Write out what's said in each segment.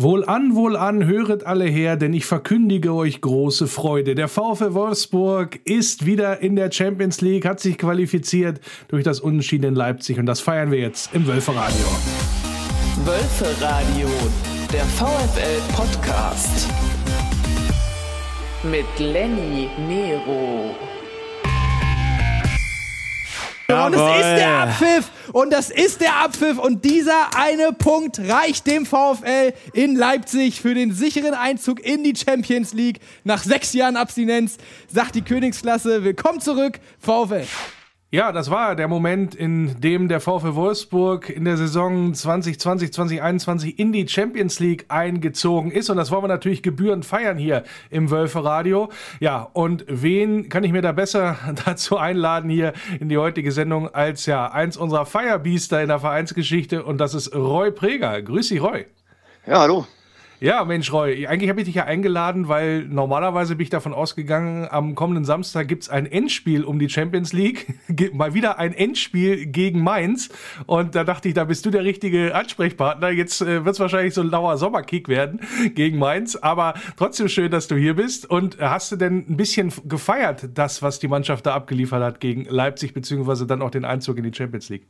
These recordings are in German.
Wohlan, wohlan, höret alle her, denn ich verkündige euch große Freude. Der VfL Wolfsburg ist wieder in der Champions League, hat sich qualifiziert durch das Unentschieden in Leipzig und das feiern wir jetzt im Wölferadio. Wölferadio, der VfL Podcast mit Lenny Nero. Und es ist der Abpfiff. Und das ist der Abpfiff. Und dieser eine Punkt reicht dem VfL in Leipzig für den sicheren Einzug in die Champions League. Nach sechs Jahren Abstinenz sagt die Königsklasse, willkommen zurück, VfL. Ja, das war der Moment, in dem der VfL Wolfsburg in der Saison 2020, 2021 in die Champions League eingezogen ist. Und das wollen wir natürlich gebührend feiern hier im Wölferadio. Ja, und wen kann ich mir da besser dazu einladen hier in die heutige Sendung als ja eins unserer Feierbiester in der Vereinsgeschichte und das ist Roy Preger. Grüß dich, Roy. Ja, hallo. Ja, Mensch, Roy, eigentlich habe ich dich ja eingeladen, weil normalerweise bin ich davon ausgegangen, am kommenden Samstag gibt es ein Endspiel um die Champions League. Mal wieder ein Endspiel gegen Mainz. Und da dachte ich, da bist du der richtige Ansprechpartner. Jetzt äh, wird es wahrscheinlich so ein lauer Sommerkick werden gegen Mainz. Aber trotzdem schön, dass du hier bist. Und hast du denn ein bisschen gefeiert, das, was die Mannschaft da abgeliefert hat gegen Leipzig, beziehungsweise dann auch den Einzug in die Champions League?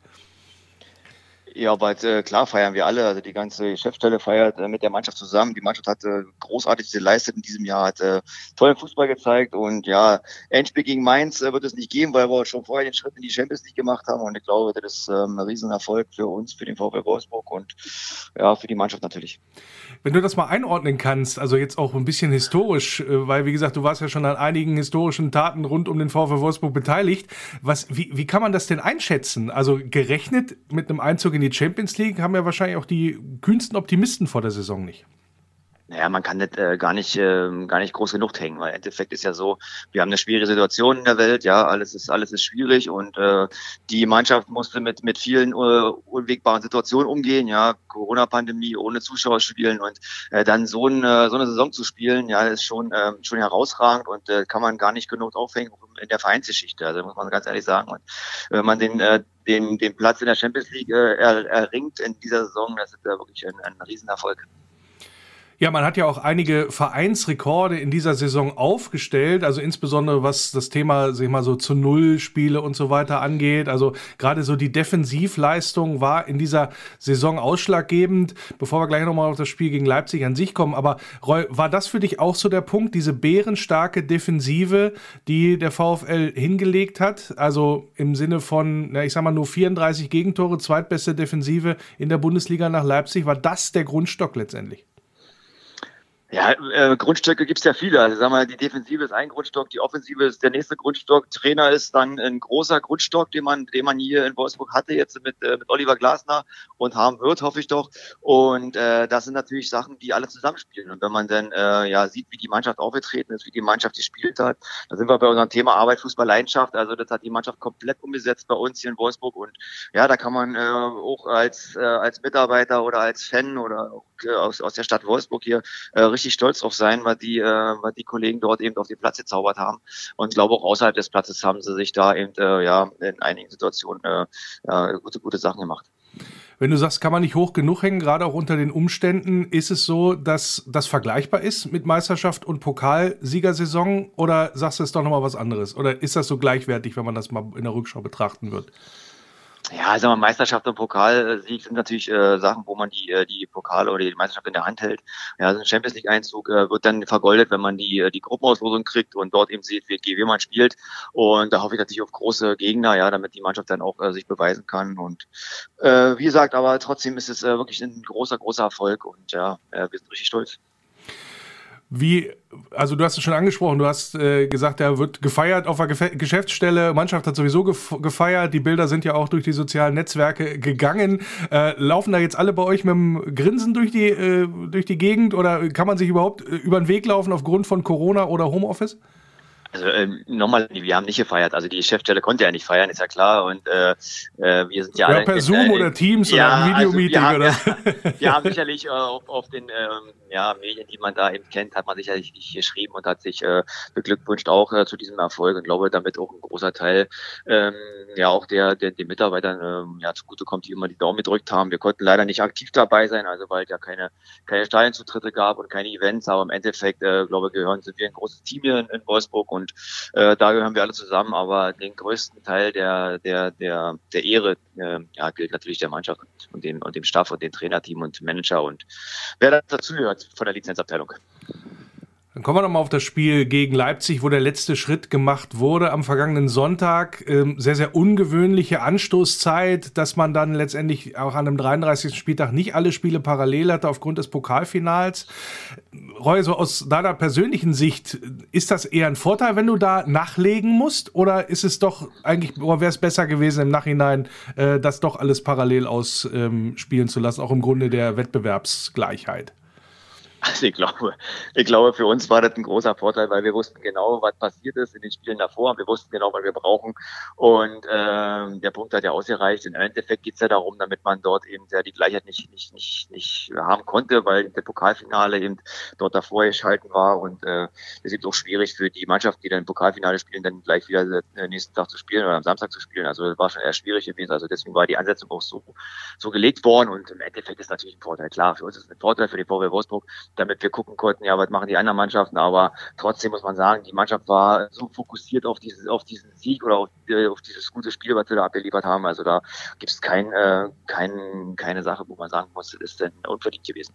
Ja, aber äh, klar feiern wir alle. Also die ganze Geschäftsstelle feiert äh, mit der Mannschaft zusammen. Die Mannschaft hat äh, großartig geleistet in diesem Jahr, hat äh, tollen Fußball gezeigt und ja, Endspiel gegen Mainz äh, wird es nicht geben, weil wir schon vorher den Schritt in die Champions League gemacht haben und ich glaube, das ist ähm, ein Riesenerfolg für uns, für den VfL Wolfsburg und ja, für die Mannschaft natürlich. Wenn du das mal einordnen kannst, also jetzt auch ein bisschen historisch, äh, weil wie gesagt, du warst ja schon an einigen historischen Taten rund um den VfL Wolfsburg beteiligt. Was, wie, wie kann man das denn einschätzen? Also gerechnet mit einem Einzug in die Champions League haben ja wahrscheinlich auch die kühnsten Optimisten vor der Saison nicht. Naja, man kann das äh, gar nicht äh, gar nicht groß genug hängen, weil im Endeffekt ist ja so, wir haben eine schwierige Situation in der Welt, ja, alles ist alles ist schwierig und äh, die Mannschaft musste mit mit vielen uh, unwegbaren Situationen umgehen, ja, Corona-Pandemie, ohne Zuschauer spielen und äh, dann so eine so eine Saison zu spielen, ja, ist schon äh, schon herausragend und äh, kann man gar nicht genug aufhängen in der Vereinsgeschichte, also muss man ganz ehrlich sagen. Und wenn man den äh, den, den Platz in der Champions League äh, er, erringt in dieser Saison, das ist ja wirklich ein, ein Riesenerfolg. Ja, man hat ja auch einige Vereinsrekorde in dieser Saison aufgestellt, also insbesondere was das Thema, sag ich mal so zu Null Spiele und so weiter angeht. Also gerade so die Defensivleistung war in dieser Saison ausschlaggebend. Bevor wir gleich nochmal auf das Spiel gegen Leipzig an sich kommen, aber Roy, war das für dich auch so der Punkt, diese bärenstarke Defensive, die der VfL hingelegt hat? Also im Sinne von, na, ich sag mal nur 34 Gegentore, zweitbeste Defensive in der Bundesliga nach Leipzig, war das der Grundstock letztendlich? Ja, äh, Grundstücke gibt's ja viele. Also sagen wir, die Defensive ist ein Grundstock, die Offensive ist der nächste Grundstock. Trainer ist dann ein großer Grundstock, den man, den man hier in Wolfsburg hatte jetzt mit, äh, mit Oliver Glasner und haben wird, hoffe ich doch. Und äh, das sind natürlich Sachen, die alle zusammenspielen. Und wenn man dann äh, ja sieht, wie die Mannschaft aufgetreten ist, wie die Mannschaft gespielt hat, da sind wir bei unserem Thema Arbeit, Fußball, Leidenschaft. Also das hat die Mannschaft komplett umgesetzt bei uns hier in Wolfsburg. Und ja, da kann man äh, auch als äh, als Mitarbeiter oder als Fan oder auch, äh, aus aus der Stadt Wolfsburg hier äh, richtig stolz drauf sein, weil die, äh, weil die Kollegen dort eben auf den Platz gezaubert haben. Und ich glaube auch außerhalb des Platzes haben sie sich da eben äh, ja in einigen Situationen äh, ja, gute, gute Sachen gemacht. Wenn du sagst, kann man nicht hoch genug hängen, gerade auch unter den Umständen, ist es so, dass das vergleichbar ist mit Meisterschaft und Pokalsiegersaison oder sagst du es doch nochmal was anderes? Oder ist das so gleichwertig, wenn man das mal in der Rückschau betrachten wird? Ja, also Meisterschaft und Pokalsieg sind natürlich äh, Sachen, wo man die, äh, die Pokale oder die Meisterschaft in der Hand hält. Ja, also ein Champions League Einzug äh, wird dann vergoldet, wenn man die, äh, die Gruppenauslosung kriegt und dort eben sieht, wie, wie man spielt. Und da hoffe ich natürlich auf große Gegner, ja, damit die Mannschaft dann auch äh, sich beweisen kann. Und äh, wie gesagt, aber trotzdem ist es äh, wirklich ein großer, großer Erfolg und ja, äh, wir sind richtig stolz. Wie, also du hast es schon angesprochen, du hast äh, gesagt, er wird gefeiert auf der Gef Geschäftsstelle, Mannschaft hat sowieso gef gefeiert, die Bilder sind ja auch durch die sozialen Netzwerke gegangen. Äh, laufen da jetzt alle bei euch mit dem Grinsen durch die, äh, durch die Gegend oder kann man sich überhaupt äh, über den Weg laufen aufgrund von Corona oder Homeoffice? Also ähm, nochmal, wir haben nicht gefeiert. Also die Chefstelle konnte ja nicht feiern, ist ja klar. Und äh, äh wir sind ja, ja alle per in, Zoom äh, oder Teams ja, oder Videomeeting also oder. Ja, wir haben sicherlich äh, auf, auf den ähm, ja, Medien, die man da eben kennt, hat man sicherlich geschrieben und hat sich äh, beglückwünscht auch äh, zu diesem Erfolg und glaube, damit auch ein großer Teil ähm, ja auch der, der den Mitarbeitern ähm, ja zugutekommt, die immer die Daumen gedrückt haben. Wir konnten leider nicht aktiv dabei sein, also weil es ja keine keine Stadionzutritte gab und keine Events, aber im Endeffekt äh, glaube gehören sind wir ein großes Team hier in, in Wolfsburg und äh, da gehören wir alle zusammen, aber den größten Teil der der der der Ehre äh, ja, gilt natürlich der Mannschaft und dem und dem Staff und dem Trainerteam und Manager und wer dazu gehört von der Lizenzabteilung. Dann kommen wir nochmal auf das Spiel gegen Leipzig, wo der letzte Schritt gemacht wurde am vergangenen Sonntag. Ähm, sehr, sehr ungewöhnliche Anstoßzeit, dass man dann letztendlich auch an einem 33. Spieltag nicht alle Spiele parallel hatte aufgrund des Pokalfinals. Roy, so aus deiner persönlichen Sicht, ist das eher ein Vorteil, wenn du da nachlegen musst? Oder ist es doch eigentlich, wäre es besser gewesen im Nachhinein, äh, das doch alles parallel ausspielen ähm, zu lassen, auch im Grunde der Wettbewerbsgleichheit? Also ich glaube, ich glaube, für uns war das ein großer Vorteil, weil wir wussten genau, was passiert ist in den Spielen davor. Wir wussten genau, was wir brauchen. Und ähm, der Punkt hat ja ausgereicht. Im Endeffekt geht es ja darum, damit man dort eben ja die Gleichheit nicht, nicht, nicht, nicht haben konnte, weil der Pokalfinale eben dort davor geschalten war. Und äh, es ist auch schwierig für die Mannschaft, die dann im Pokalfinale spielen, dann gleich wieder den nächsten Tag zu spielen oder am Samstag zu spielen. Also das war schon eher schwierig gewesen. Also deswegen war die Ansetzung auch so, so gelegt worden. Und im Endeffekt ist natürlich ein Vorteil. Klar, für uns ist es ein Vorteil, für den VW Wolfsburg damit wir gucken konnten, ja, was machen die anderen Mannschaften. Aber trotzdem muss man sagen, die Mannschaft war so fokussiert auf, dieses, auf diesen Sieg oder auf, äh, auf dieses gute Spiel, was wir da abgeliefert haben. Also da gibt es kein, äh, kein, keine Sache, wo man sagen muss, ist denn unverdient gewesen.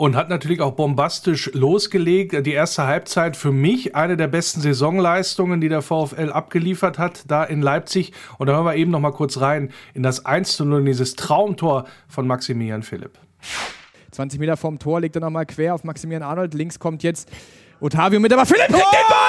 Und hat natürlich auch bombastisch losgelegt. Die erste Halbzeit für mich eine der besten Saisonleistungen, die der VfL abgeliefert hat, da in Leipzig. Und da hören wir eben noch mal kurz rein in das 1 zu 0, in dieses Traumtor von Maximilian Philipp. 20 Meter vom Tor, legt er nochmal quer auf Maximilian Arnold. Links kommt jetzt Otavio mit, aber Philipp kriegt oh! den Ball!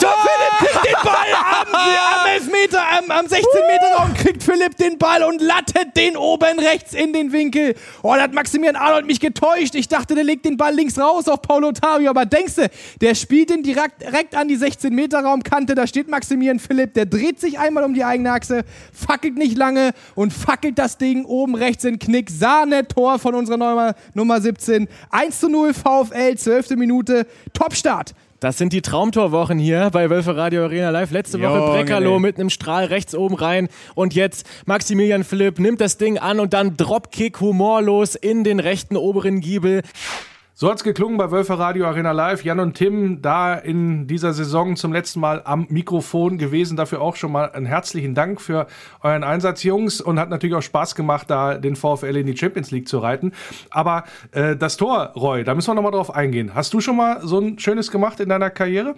Tor kriegt den Ball am, am Elfmeter, am, am 16 Meter Raum kriegt Philipp den Ball und lattet den oben rechts in den Winkel. Oh, da hat Maximilian Arnold mich getäuscht. Ich dachte, der legt den Ball links raus auf Paulo Otavio, aber denkst du, der spielt den direkt, direkt an die 16 Meter Raumkante. Da steht Maximilian Philipp, der dreht sich einmal um die eigene Achse, fackelt nicht lange und fackelt das Ding oben rechts in Knick. Sahne-Tor von unserer Nummer, Nummer 17. 1 zu 0 VfL, 12. Minute. Topstart Start. Das sind die Traumtorwochen hier bei Wölfe Radio Arena Live. Letzte Woche Breckerloh mit einem Strahl rechts oben rein. Und jetzt Maximilian Philipp nimmt das Ding an und dann Dropkick humorlos in den rechten oberen Giebel. So hat's geklungen bei Wölfe Radio Arena Live. Jan und Tim da in dieser Saison zum letzten Mal am Mikrofon gewesen. Dafür auch schon mal einen herzlichen Dank für euren Einsatz, Jungs. Und hat natürlich auch Spaß gemacht, da den VfL in die Champions League zu reiten. Aber äh, das Tor, Roy, da müssen wir nochmal drauf eingehen. Hast du schon mal so ein schönes gemacht in deiner Karriere?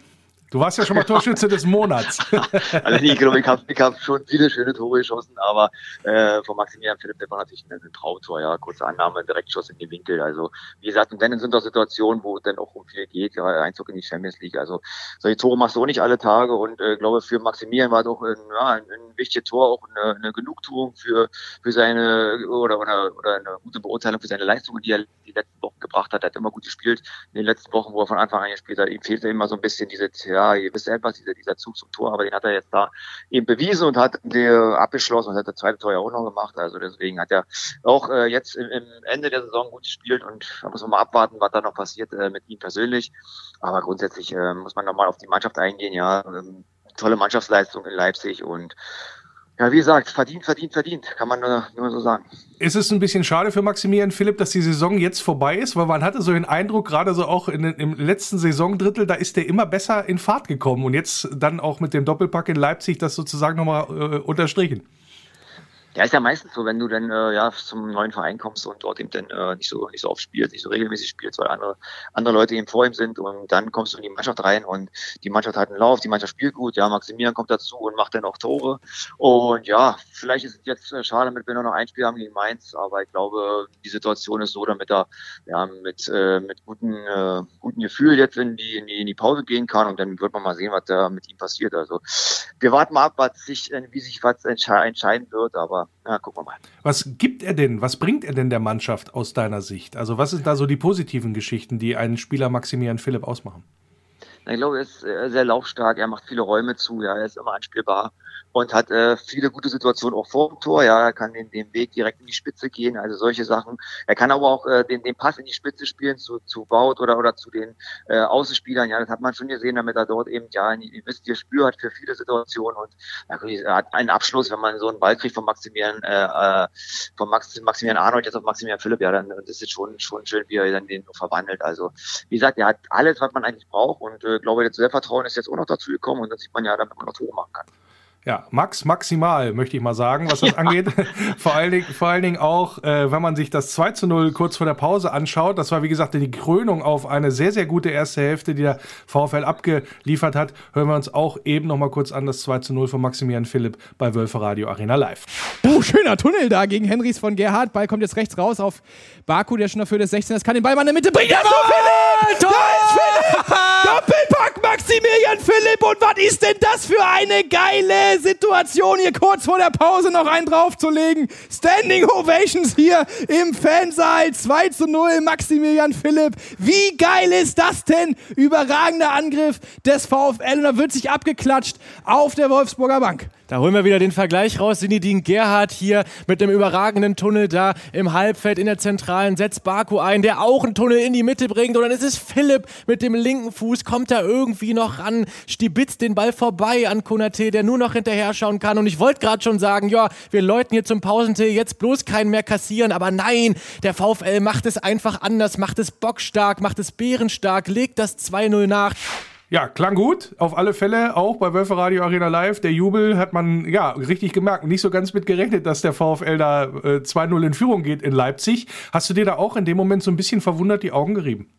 Du warst ja schon mal Torschütze des Monats. also ich glaube, ich habe hab schon viele schöne Tore geschossen, aber äh, von Maximilian Philipp, der war natürlich ein, ein Traumtor, ja, kurze Annahme, Direktschuss in den Winkel. Also wie gesagt, und dann sind auch Situationen, wo es dann auch um viel geht, ja, Einzug in die Champions League. Also solche Tore machst du auch nicht alle Tage und äh, glaube für Maximilian war auch ein, ja, ein, ein wichtiges Tor, auch eine, eine Genugtuung für für seine oder oder oder eine gute Beurteilung für seine Leistungen, die er die letzten Wochen gebracht hat. Er hat immer gut gespielt in den letzten Wochen, wo er von Anfang an gespielt hat. Ihm fehlte immer so ein bisschen diese ja, ihr wisst etwas, dieser, dieser Zug zum Tor, aber den hat er jetzt da eben bewiesen und hat der abgeschlossen und hat das zweite Tor ja auch noch gemacht. Also deswegen hat er auch äh, jetzt im, im Ende der Saison gut gespielt und da muss man mal abwarten, was da noch passiert äh, mit ihm persönlich. Aber grundsätzlich äh, muss man nochmal auf die Mannschaft eingehen, ja. Ähm, tolle Mannschaftsleistung in Leipzig und ja, wie gesagt, verdient, verdient, verdient, kann man nur, nur so sagen. Ist es ein bisschen schade für Maximilian Philipp, dass die Saison jetzt vorbei ist? Weil man hatte so den Eindruck, gerade so auch in, im letzten Saisondrittel, da ist der immer besser in Fahrt gekommen und jetzt dann auch mit dem Doppelpack in Leipzig das sozusagen nochmal äh, unterstrichen. Ja, ist ja meistens so, wenn du dann äh, ja zum neuen Verein kommst und dort eben dann äh, nicht so nicht so oft spielst, nicht so regelmäßig spielst, weil andere andere Leute eben vor ihm sind und dann kommst du in die Mannschaft rein und die Mannschaft hat einen Lauf, die Mannschaft spielt gut, ja, Maximilian kommt dazu und macht dann auch Tore und ja, vielleicht ist es jetzt äh, schade, damit wir nur noch ein Spiel haben gegen Mainz, aber ich glaube, die Situation ist so, damit er ja mit äh, mit guten äh, guten Gefühl jetzt in die, in die in die Pause gehen kann und dann wird man mal sehen, was da mit ihm passiert. Also wir warten mal ab, was sich wie sich was entscheiden wird, aber ja, gucken wir mal. Was gibt er denn, was bringt er denn der Mannschaft aus deiner Sicht? Also was sind da so die positiven Geschichten, die einen Spieler Maximilian Philipp ausmachen? Ich glaube, er ist sehr laufstark, er macht viele Räume zu, ja, er ist immer anspielbar und hat äh, viele gute Situationen auch vor dem Tor. Ja, er kann den, den Weg direkt in die Spitze gehen, also solche Sachen. Er kann aber auch äh, den, den Pass in die Spitze spielen zu, zu Baut oder, oder zu den äh, Außenspielern. Ja, das hat man schon gesehen, damit er dort eben ja ihr wisst, ihr Spür hat für viele Situationen und er hat einen Abschluss, wenn man so einen Ball kriegt von Maximilian, äh, äh von Max, Maximilian Arnold jetzt auf Maximilian Philipp, ja, dann das ist schon schon schön, wie er dann den verwandelt. Also wie gesagt, er hat alles, was man eigentlich braucht und äh, glaube, das Selbstvertrauen ist jetzt auch noch dazu gekommen und dann sieht man ja, damit man noch Tore machen kann. Ja, Max maximal, möchte ich mal sagen, was das ja. angeht. vor, allen Dingen, vor allen Dingen auch, äh, wenn man sich das 2 zu 0 kurz vor der Pause anschaut. Das war, wie gesagt, die Krönung auf eine sehr, sehr gute erste Hälfte, die der VfL abgeliefert hat. Hören wir uns auch eben noch mal kurz an, das 2 zu 0 von Maximilian Philipp bei Wölfe Radio Arena Live. Oh, schöner Tunnel da gegen Henrys von Gerhard. Ball kommt jetzt rechts raus auf Baku, der schon dafür das 16 Das kann den Ball mal in der Mitte bringen. Ja, so, Philipp! Da ist Philipp! Doppelpack Maximilian Philipp. Und was ist denn das für eine geile Situation, hier kurz vor der Pause noch einen draufzulegen. Standing Ovations hier im Fansaal. 2 zu 0, Maximilian Philipp. Wie geil ist das denn? Überragender Angriff des VfL und da wird sich abgeklatscht auf der Wolfsburger Bank. Da holen wir wieder den Vergleich raus. Sinidin Gerhard hier mit dem überragenden Tunnel da im Halbfeld in der Zentralen setzt Baku ein, der auch einen Tunnel in die Mitte bringt. Und dann ist es Philipp mit dem linken Fuß, kommt da irgendwie noch ran, stibitzt den Ball vorbei an Konate, der nur noch hinterher schauen kann. Und ich wollte gerade schon sagen, ja, wir läuten hier zum Pausentee, jetzt bloß keinen mehr kassieren. Aber nein, der VfL macht es einfach anders, macht es bockstark, macht es bärenstark, legt das 2-0 nach. Ja, klang gut. Auf alle Fälle auch bei Wölfe Radio Arena Live. Der Jubel hat man ja richtig gemerkt. Nicht so ganz mit gerechnet, dass der VfL da äh, 2-0 in Führung geht in Leipzig. Hast du dir da auch in dem Moment so ein bisschen verwundert die Augen gerieben?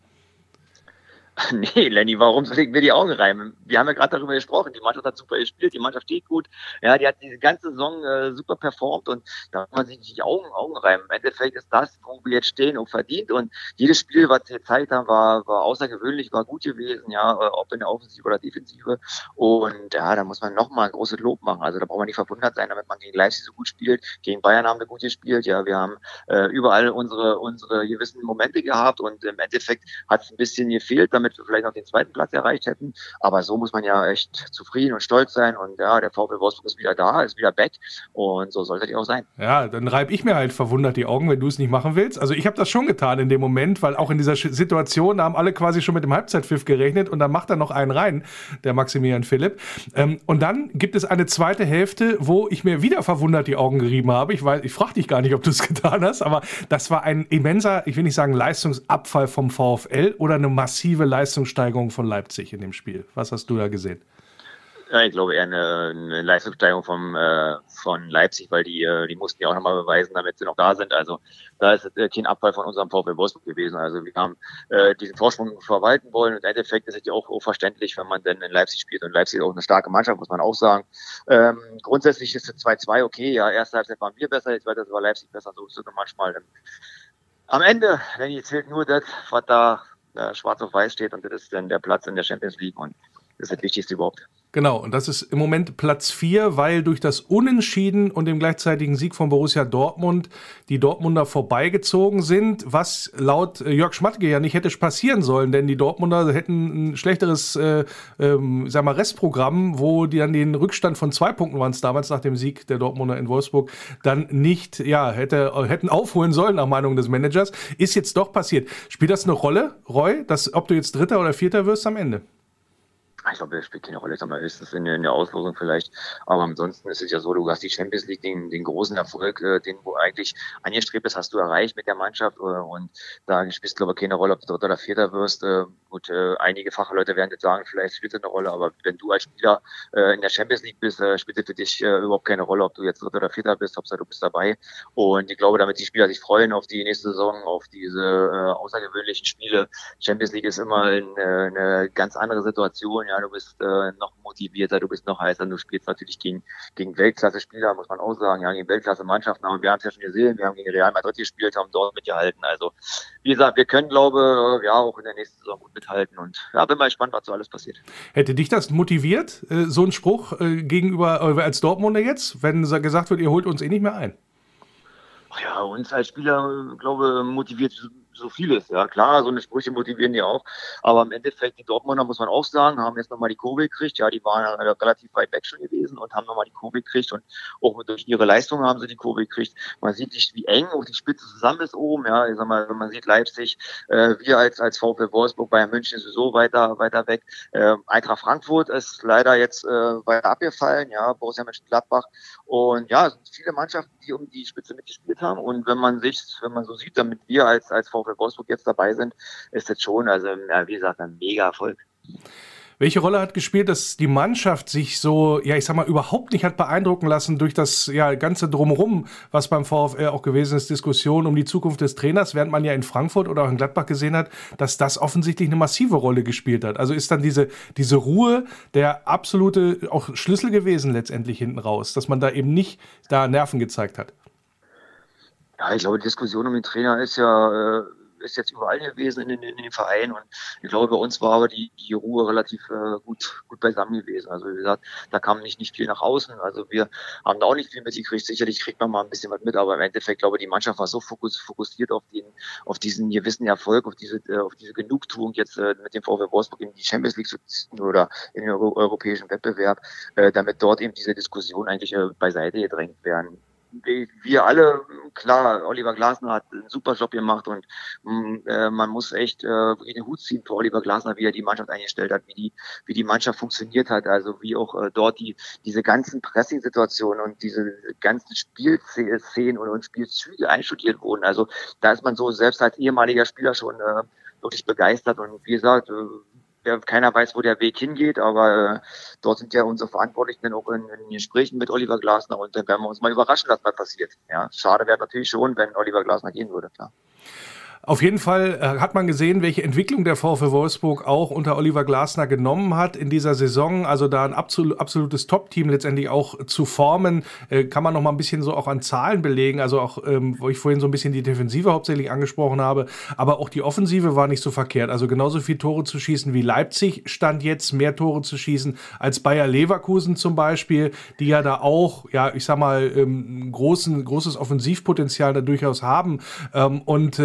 Nee, Lenny, warum soll mir die Augen reimen? Wir haben ja gerade darüber gesprochen. Die Mannschaft hat super gespielt, die Mannschaft steht gut. Ja, die hat diese ganze Saison äh, super performt und da kann man sich nicht die Augen, Augen reimen. Im Endeffekt ist das, wo wir jetzt stehen, auch verdient. Und jedes Spiel, was wir gezeigt haben, war, war außergewöhnlich, war gut gewesen, ja, äh, ob in der Offensive oder Defensive. Und ja, da muss man nochmal ein großes Lob machen. Also da braucht man nicht verwundert sein, damit man gegen Leipzig so gut spielt. Gegen Bayern haben wir gut gespielt. Ja, wir haben äh, überall unsere, unsere gewissen Momente gehabt und im Endeffekt hat es ein bisschen gefehlt, damit damit vielleicht noch den zweiten Platz erreicht hätten. Aber so muss man ja echt zufrieden und stolz sein. Und ja, der VfL Wolfsburg ist wieder da, ist wieder back. Und so sollte die auch sein. Ja, dann reibe ich mir halt verwundert die Augen, wenn du es nicht machen willst. Also ich habe das schon getan in dem Moment, weil auch in dieser Situation, haben alle quasi schon mit dem Halbzeitpfiff gerechnet und dann macht er noch einen rein, der Maximilian Philipp. Ähm, und dann gibt es eine zweite Hälfte, wo ich mir wieder verwundert die Augen gerieben habe. Ich, ich frage dich gar nicht, ob du es getan hast, aber das war ein immenser, ich will nicht sagen Leistungsabfall vom VfL oder eine massive Leistungssteigerung von Leipzig in dem Spiel. Was hast du da gesehen? Ja, ich glaube eher eine, eine Leistungssteigerung vom, äh, von Leipzig, weil die, äh, die mussten ja auch nochmal beweisen, damit sie noch da sind. Also da ist äh, kein Abfall von unserem VfL Wolfsburg gewesen. Also wir haben äh, diesen Vorsprung verwalten wollen und im Endeffekt ist es ja auch, auch verständlich, wenn man denn in Leipzig spielt. Und Leipzig ist auch eine starke Mannschaft, muss man auch sagen. Ähm, grundsätzlich ist es 2-2 okay. Ja, erste Halbzeit waren wir besser, jetzt war Leipzig besser. So ist es manchmal. Am Ende, wenn ihr zählt nur das, was da äh, schwarz auf weiß steht und das ist dann der Platz in der Champions League und das ist das Wichtigste überhaupt. Genau, und das ist im Moment Platz 4, weil durch das Unentschieden und dem gleichzeitigen Sieg von Borussia Dortmund die Dortmunder vorbeigezogen sind, was laut Jörg Schmatke ja nicht hätte passieren sollen, denn die Dortmunder hätten ein schlechteres äh, ähm, sag mal Restprogramm, wo die dann den Rückstand von zwei Punkten waren es damals nach dem Sieg der Dortmunder in Wolfsburg dann nicht, ja, hätte, hätten aufholen sollen nach Meinung des Managers. Ist jetzt doch passiert. Spielt das eine Rolle, Roy, dass, ob du jetzt Dritter oder Vierter wirst am Ende? Ich glaube, das spielt keine Rolle. Mal, höchstens in, in der Auslosung vielleicht. Aber ansonsten ist es ja so, du hast die Champions League, den, den großen Erfolg, äh, den du eigentlich angestrebt hast, hast du erreicht mit der Mannschaft. Äh, und da spielt glaube ich, keine Rolle, ob du Dritter oder Vierter wirst. Äh, gut, äh, einige Fachleute werden jetzt sagen, vielleicht spielt es eine Rolle. Aber wenn du als Spieler äh, in der Champions League bist, äh, spielt es für dich äh, überhaupt keine Rolle, ob du jetzt Dritter oder Vierter bist. Hauptsache, du bist dabei. Und ich glaube, damit die Spieler sich freuen auf die nächste Saison, auf diese äh, außergewöhnlichen Spiele. Champions League ist immer eine, eine ganz andere Situation. Ja, du bist äh, noch motivierter, du bist noch heißer, du spielst natürlich gegen, gegen Weltklasse-Spieler, muss man auch sagen, ja, gegen Weltklasse-Mannschaften, aber wir haben es ja schon gesehen, wir haben gegen Real Madrid gespielt, haben dort mitgehalten, also wie gesagt, wir können, glaube ja, auch in der nächsten Saison gut mithalten und ja, bin mal gespannt, was so alles passiert. Hätte dich das motiviert, äh, so ein Spruch äh, gegenüber äh, als Dortmunder jetzt, wenn gesagt wird, ihr holt uns eh nicht mehr ein? Ja, uns als Spieler, glaube motiviert so vieles. Ja, klar, so eine Sprüche motivieren die auch. Aber im Endeffekt, die Dortmunder, muss man auch sagen, haben jetzt nochmal die Kurve gekriegt. Ja, die waren ja relativ weit weg schon gewesen und haben nochmal die Kurve gekriegt. Und auch durch ihre Leistung haben sie die Kurve gekriegt. Man sieht nicht, wie eng auch die Spitze zusammen ist oben. Ja, ich sag mal, wenn man sieht Leipzig, äh, wir als, als VfL Wolfsburg, Bayern München sowieso weiter, weiter weg. Äh, Eintracht Frankfurt ist leider jetzt äh, weiter abgefallen. Ja, Borussia Mönchengladbach. Und ja, es sind viele Mannschaften, die um die Spitze mitgespielt haben. Und wenn man sich, wenn man so sieht, damit wir als, als VfL Wolfsburg jetzt dabei sind, ist das schon, also ja, wie gesagt, ein mega Erfolg. Welche Rolle hat gespielt, dass die Mannschaft sich so, ja, ich sag mal, überhaupt nicht hat beeindrucken lassen durch das ja, ganze Drumherum, was beim VfL auch gewesen ist, Diskussion um die Zukunft des Trainers, während man ja in Frankfurt oder auch in Gladbach gesehen hat, dass das offensichtlich eine massive Rolle gespielt hat. Also ist dann diese, diese Ruhe der absolute auch Schlüssel gewesen letztendlich hinten raus, dass man da eben nicht da Nerven gezeigt hat. Ja, ich glaube, die Diskussion um den Trainer ist ja äh, ist jetzt überall gewesen in den, in den Vereinen und ich glaube, bei uns war aber die, die Ruhe relativ äh, gut, gut beisammen gewesen. Also wie gesagt, da kam nicht, nicht viel nach außen. Also wir haben da auch nicht viel mitgekriegt. Sicherlich kriegt man mal ein bisschen was mit, aber im Endeffekt glaube ich, die Mannschaft war so fokus, fokussiert auf den, auf diesen gewissen Erfolg, auf diese, äh, auf diese Genugtuung jetzt äh, mit dem VfW Wolfsburg in die Champions League zu ziehen oder in den Euro europäischen Wettbewerb, äh, damit dort eben diese Diskussion eigentlich äh, beiseite gedrängt werden wir alle, klar, Oliver Glasner hat einen super Job gemacht und mm, äh, man muss echt äh, den Hut ziehen für Oliver Glasner, wie er die Mannschaft eingestellt hat, wie die, wie die Mannschaft funktioniert hat, also wie auch äh, dort die, diese ganzen Pressing-Situationen und diese ganzen Spielszenen und, und Spielzüge einstudiert wurden. Also da ist man so selbst als ehemaliger Spieler schon äh, wirklich begeistert und wie gesagt, äh, ja, keiner weiß, wo der Weg hingeht, aber äh, dort sind ja unsere Verantwortlichen dann auch in, in Gesprächen mit Oliver Glasner und dann werden wir uns mal überraschen, was mal passiert. Ja, schade wäre natürlich schon, wenn Oliver Glasner gehen würde, klar. Auf jeden Fall äh, hat man gesehen, welche Entwicklung der VfL Wolfsburg auch unter Oliver Glasner genommen hat in dieser Saison. Also da ein absolut, absolutes Top-Team letztendlich auch zu formen, äh, kann man noch mal ein bisschen so auch an Zahlen belegen. Also auch, ähm, wo ich vorhin so ein bisschen die Defensive hauptsächlich angesprochen habe, aber auch die Offensive war nicht so verkehrt. Also genauso viel Tore zu schießen wie Leipzig stand jetzt, mehr Tore zu schießen als Bayer Leverkusen zum Beispiel, die ja da auch, ja, ich sag mal, ähm, großen, großes Offensivpotenzial da durchaus haben. Ähm, und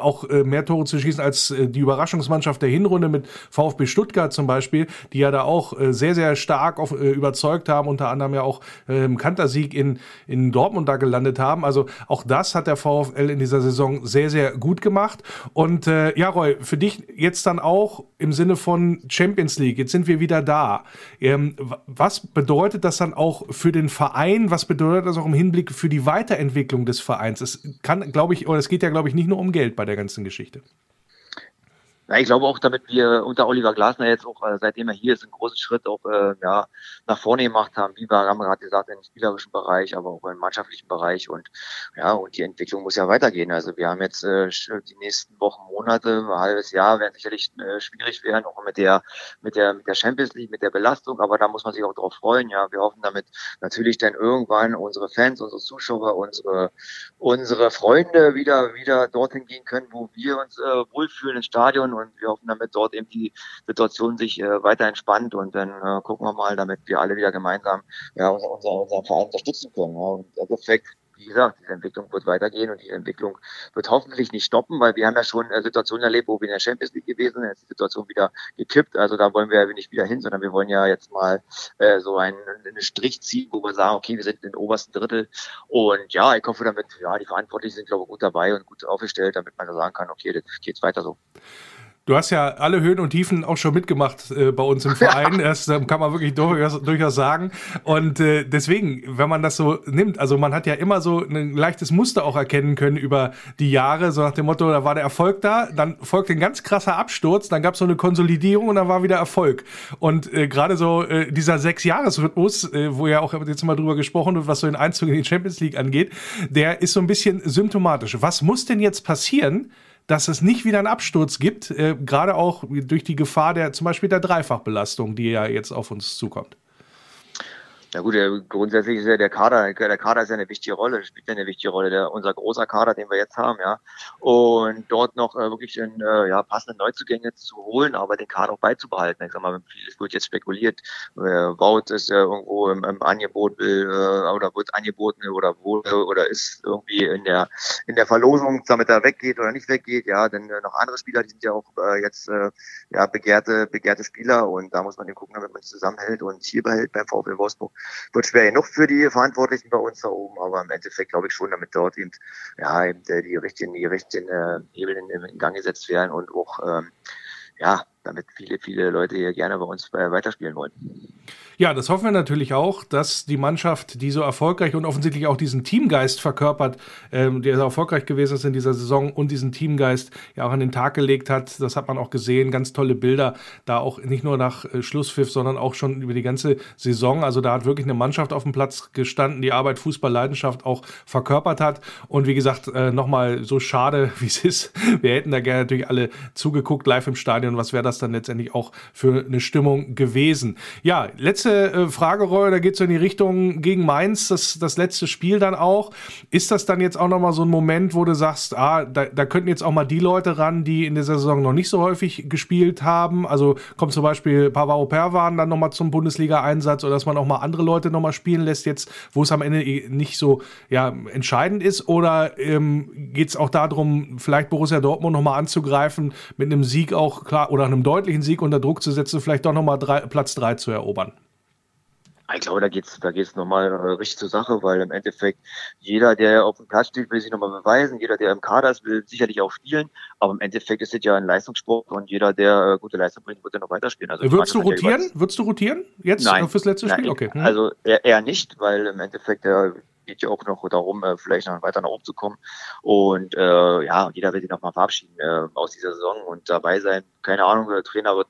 auch äh, mehr Tore zu schießen als äh, die Überraschungsmannschaft der Hinrunde mit VfB Stuttgart zum Beispiel, die ja da auch äh, sehr, sehr stark auf, äh, überzeugt haben, unter anderem ja auch im Kantersieg in, in Dortmund da gelandet haben. Also auch das hat der VfL in dieser Saison sehr, sehr gut gemacht. Und äh, ja, Roy, für dich jetzt dann auch im Sinne von Champions League, jetzt sind wir wieder da. Ähm, was bedeutet das dann auch für den Verein? Was bedeutet das auch im Hinblick für die Weiterentwicklung des Vereins? Es kann, glaube ich, oder es geht ja, glaube ich, nicht nur um Geld bei bei der ganzen Geschichte. Ja, ich glaube auch, damit wir unter Oliver Glasner jetzt auch, äh, seitdem er hier ist, einen großen Schritt auch äh, ja, nach vorne gemacht haben, wie wir haben gerade gesagt, im spielerischen Bereich, aber auch im mannschaftlichen Bereich und ja, und die Entwicklung muss ja weitergehen. Also wir haben jetzt äh, die nächsten Wochen, Monate, ein halbes Jahr werden sicherlich äh, schwierig werden, auch mit der mit der mit der Champions League, mit der Belastung, aber da muss man sich auch drauf freuen. Ja, wir hoffen damit natürlich dann irgendwann unsere Fans, unsere Zuschauer, unsere unsere Freunde wieder wieder dorthin gehen können, wo wir uns äh, wohlfühlen ins Stadion und wir hoffen damit dort eben die Situation sich äh, weiter entspannt und dann äh, gucken wir mal, damit wir alle wieder gemeinsam ja, unser, unser, unseren Verein unterstützen können. Ja. Und im Endeffekt wie gesagt, diese Entwicklung wird weitergehen und die Entwicklung wird hoffentlich nicht stoppen, weil wir haben ja schon äh, Situationen erlebt, wo wir in der Champions League gewesen sind, jetzt ist die Situation wieder gekippt, also da wollen wir ja nicht wieder hin, sondern wir wollen ja jetzt mal äh, so einen, einen Strich ziehen, wo wir sagen, okay, wir sind im obersten Drittel und ja, ich hoffe damit, ja, die Verantwortlichen sind, glaube ich, gut dabei und gut aufgestellt, damit man da sagen kann, okay, das geht's weiter so. Du hast ja alle Höhen und Tiefen auch schon mitgemacht äh, bei uns im Verein. Ja. Das äh, kann man wirklich durchaus, durchaus sagen. Und äh, deswegen, wenn man das so nimmt, also man hat ja immer so ein leichtes Muster auch erkennen können über die Jahre, so nach dem Motto, da war der Erfolg da, dann folgte ein ganz krasser Absturz, dann gab es so eine Konsolidierung und dann war wieder Erfolg. Und äh, gerade so äh, dieser Sechs-Jahres-Rhythmus, äh, wo ja auch jetzt mal drüber gesprochen wird, was so den Einzug in die Champions League angeht, der ist so ein bisschen symptomatisch. Was muss denn jetzt passieren, dass es nicht wieder einen Absturz gibt, äh, gerade auch durch die Gefahr der zum Beispiel der Dreifachbelastung, die ja jetzt auf uns zukommt. Na gut, grundsätzlich ist ja der Kader, der Kader ist ja eine wichtige Rolle, spielt ja eine wichtige Rolle, der, unser großer Kader, den wir jetzt haben, ja. Und dort noch äh, wirklich in, äh, ja, passende Neuzugänge zu holen, aber den Kader auch beizubehalten. Ich sag mal, vieles wird jetzt spekuliert. Äh, Wout ist ja irgendwo im, im Angebot will, äh, oder wird angeboten oder wo, oder ist irgendwie in der in der Verlosung, damit er weggeht oder nicht weggeht, ja, denn äh, noch andere Spieler, die sind ja auch äh, jetzt äh, ja begehrte, begehrte Spieler und da muss man eben gucken, damit man es zusammenhält und hier behält beim VfL Wolfsburg wird schwer genug für die Verantwortlichen bei uns da oben, aber im Endeffekt glaube ich schon, damit dort eben, ja, eben die richtigen, die richtigen äh, Hebel in, in Gang gesetzt werden und auch, ähm, ja, damit viele, viele Leute hier gerne bei uns äh, weiterspielen wollen. Ja, das hoffen wir natürlich auch, dass die Mannschaft, die so erfolgreich und offensichtlich auch diesen Teamgeist verkörpert, ähm, der so erfolgreich gewesen ist in dieser Saison und diesen Teamgeist ja auch an den Tag gelegt hat. Das hat man auch gesehen. Ganz tolle Bilder, da auch nicht nur nach äh, Schlusspfiff, sondern auch schon über die ganze Saison. Also da hat wirklich eine Mannschaft auf dem Platz gestanden, die Arbeit, Fußball, Leidenschaft auch verkörpert hat. Und wie gesagt, äh, nochmal so schade, wie es ist. Wir hätten da gerne natürlich alle zugeguckt live im Stadion. Was wäre das dann letztendlich auch für eine Stimmung gewesen? Ja, letzte äh, Frage, da geht es in die Richtung gegen Mainz, das, das letzte Spiel dann auch. Ist das dann jetzt auch nochmal so ein Moment, wo du sagst, ah, da, da könnten jetzt auch mal die Leute ran, die in der Saison noch nicht so häufig gespielt haben? Also kommt zum Beispiel Pavaro Perwan dann nochmal zum Bundesliga-Einsatz oder dass man auch mal andere Leute nochmal spielen lässt, jetzt, wo es am Ende nicht so ja, entscheidend ist? Oder ähm, geht es auch darum, vielleicht Borussia Dortmund nochmal anzugreifen, mit einem Sieg auch klar oder einem deutlichen Sieg unter Druck zu setzen, vielleicht doch nochmal Platz 3 zu erobern? Ich glaube, da geht's, da geht's nochmal äh, richtig zur Sache, weil im Endeffekt jeder, der auf dem Platz steht, will sich nochmal beweisen. Jeder, der im Kader ist, will sicherlich auch spielen. Aber im Endeffekt ist es ja ein Leistungssport und jeder, der äh, gute Leistung bringt, wird ja noch weiterspielen. Also Würdest du rotieren? Ja Würdest du rotieren? Jetzt Nein. fürs letzte Nein, Spiel? Okay. Hm. Also eher, eher nicht, weil im Endeffekt der geht ja auch noch darum, äh, vielleicht noch weiter nach oben zu kommen. Und äh, ja, jeder will sich nochmal verabschieden äh, aus dieser Saison und dabei sein. Keine Ahnung, der Trainer wird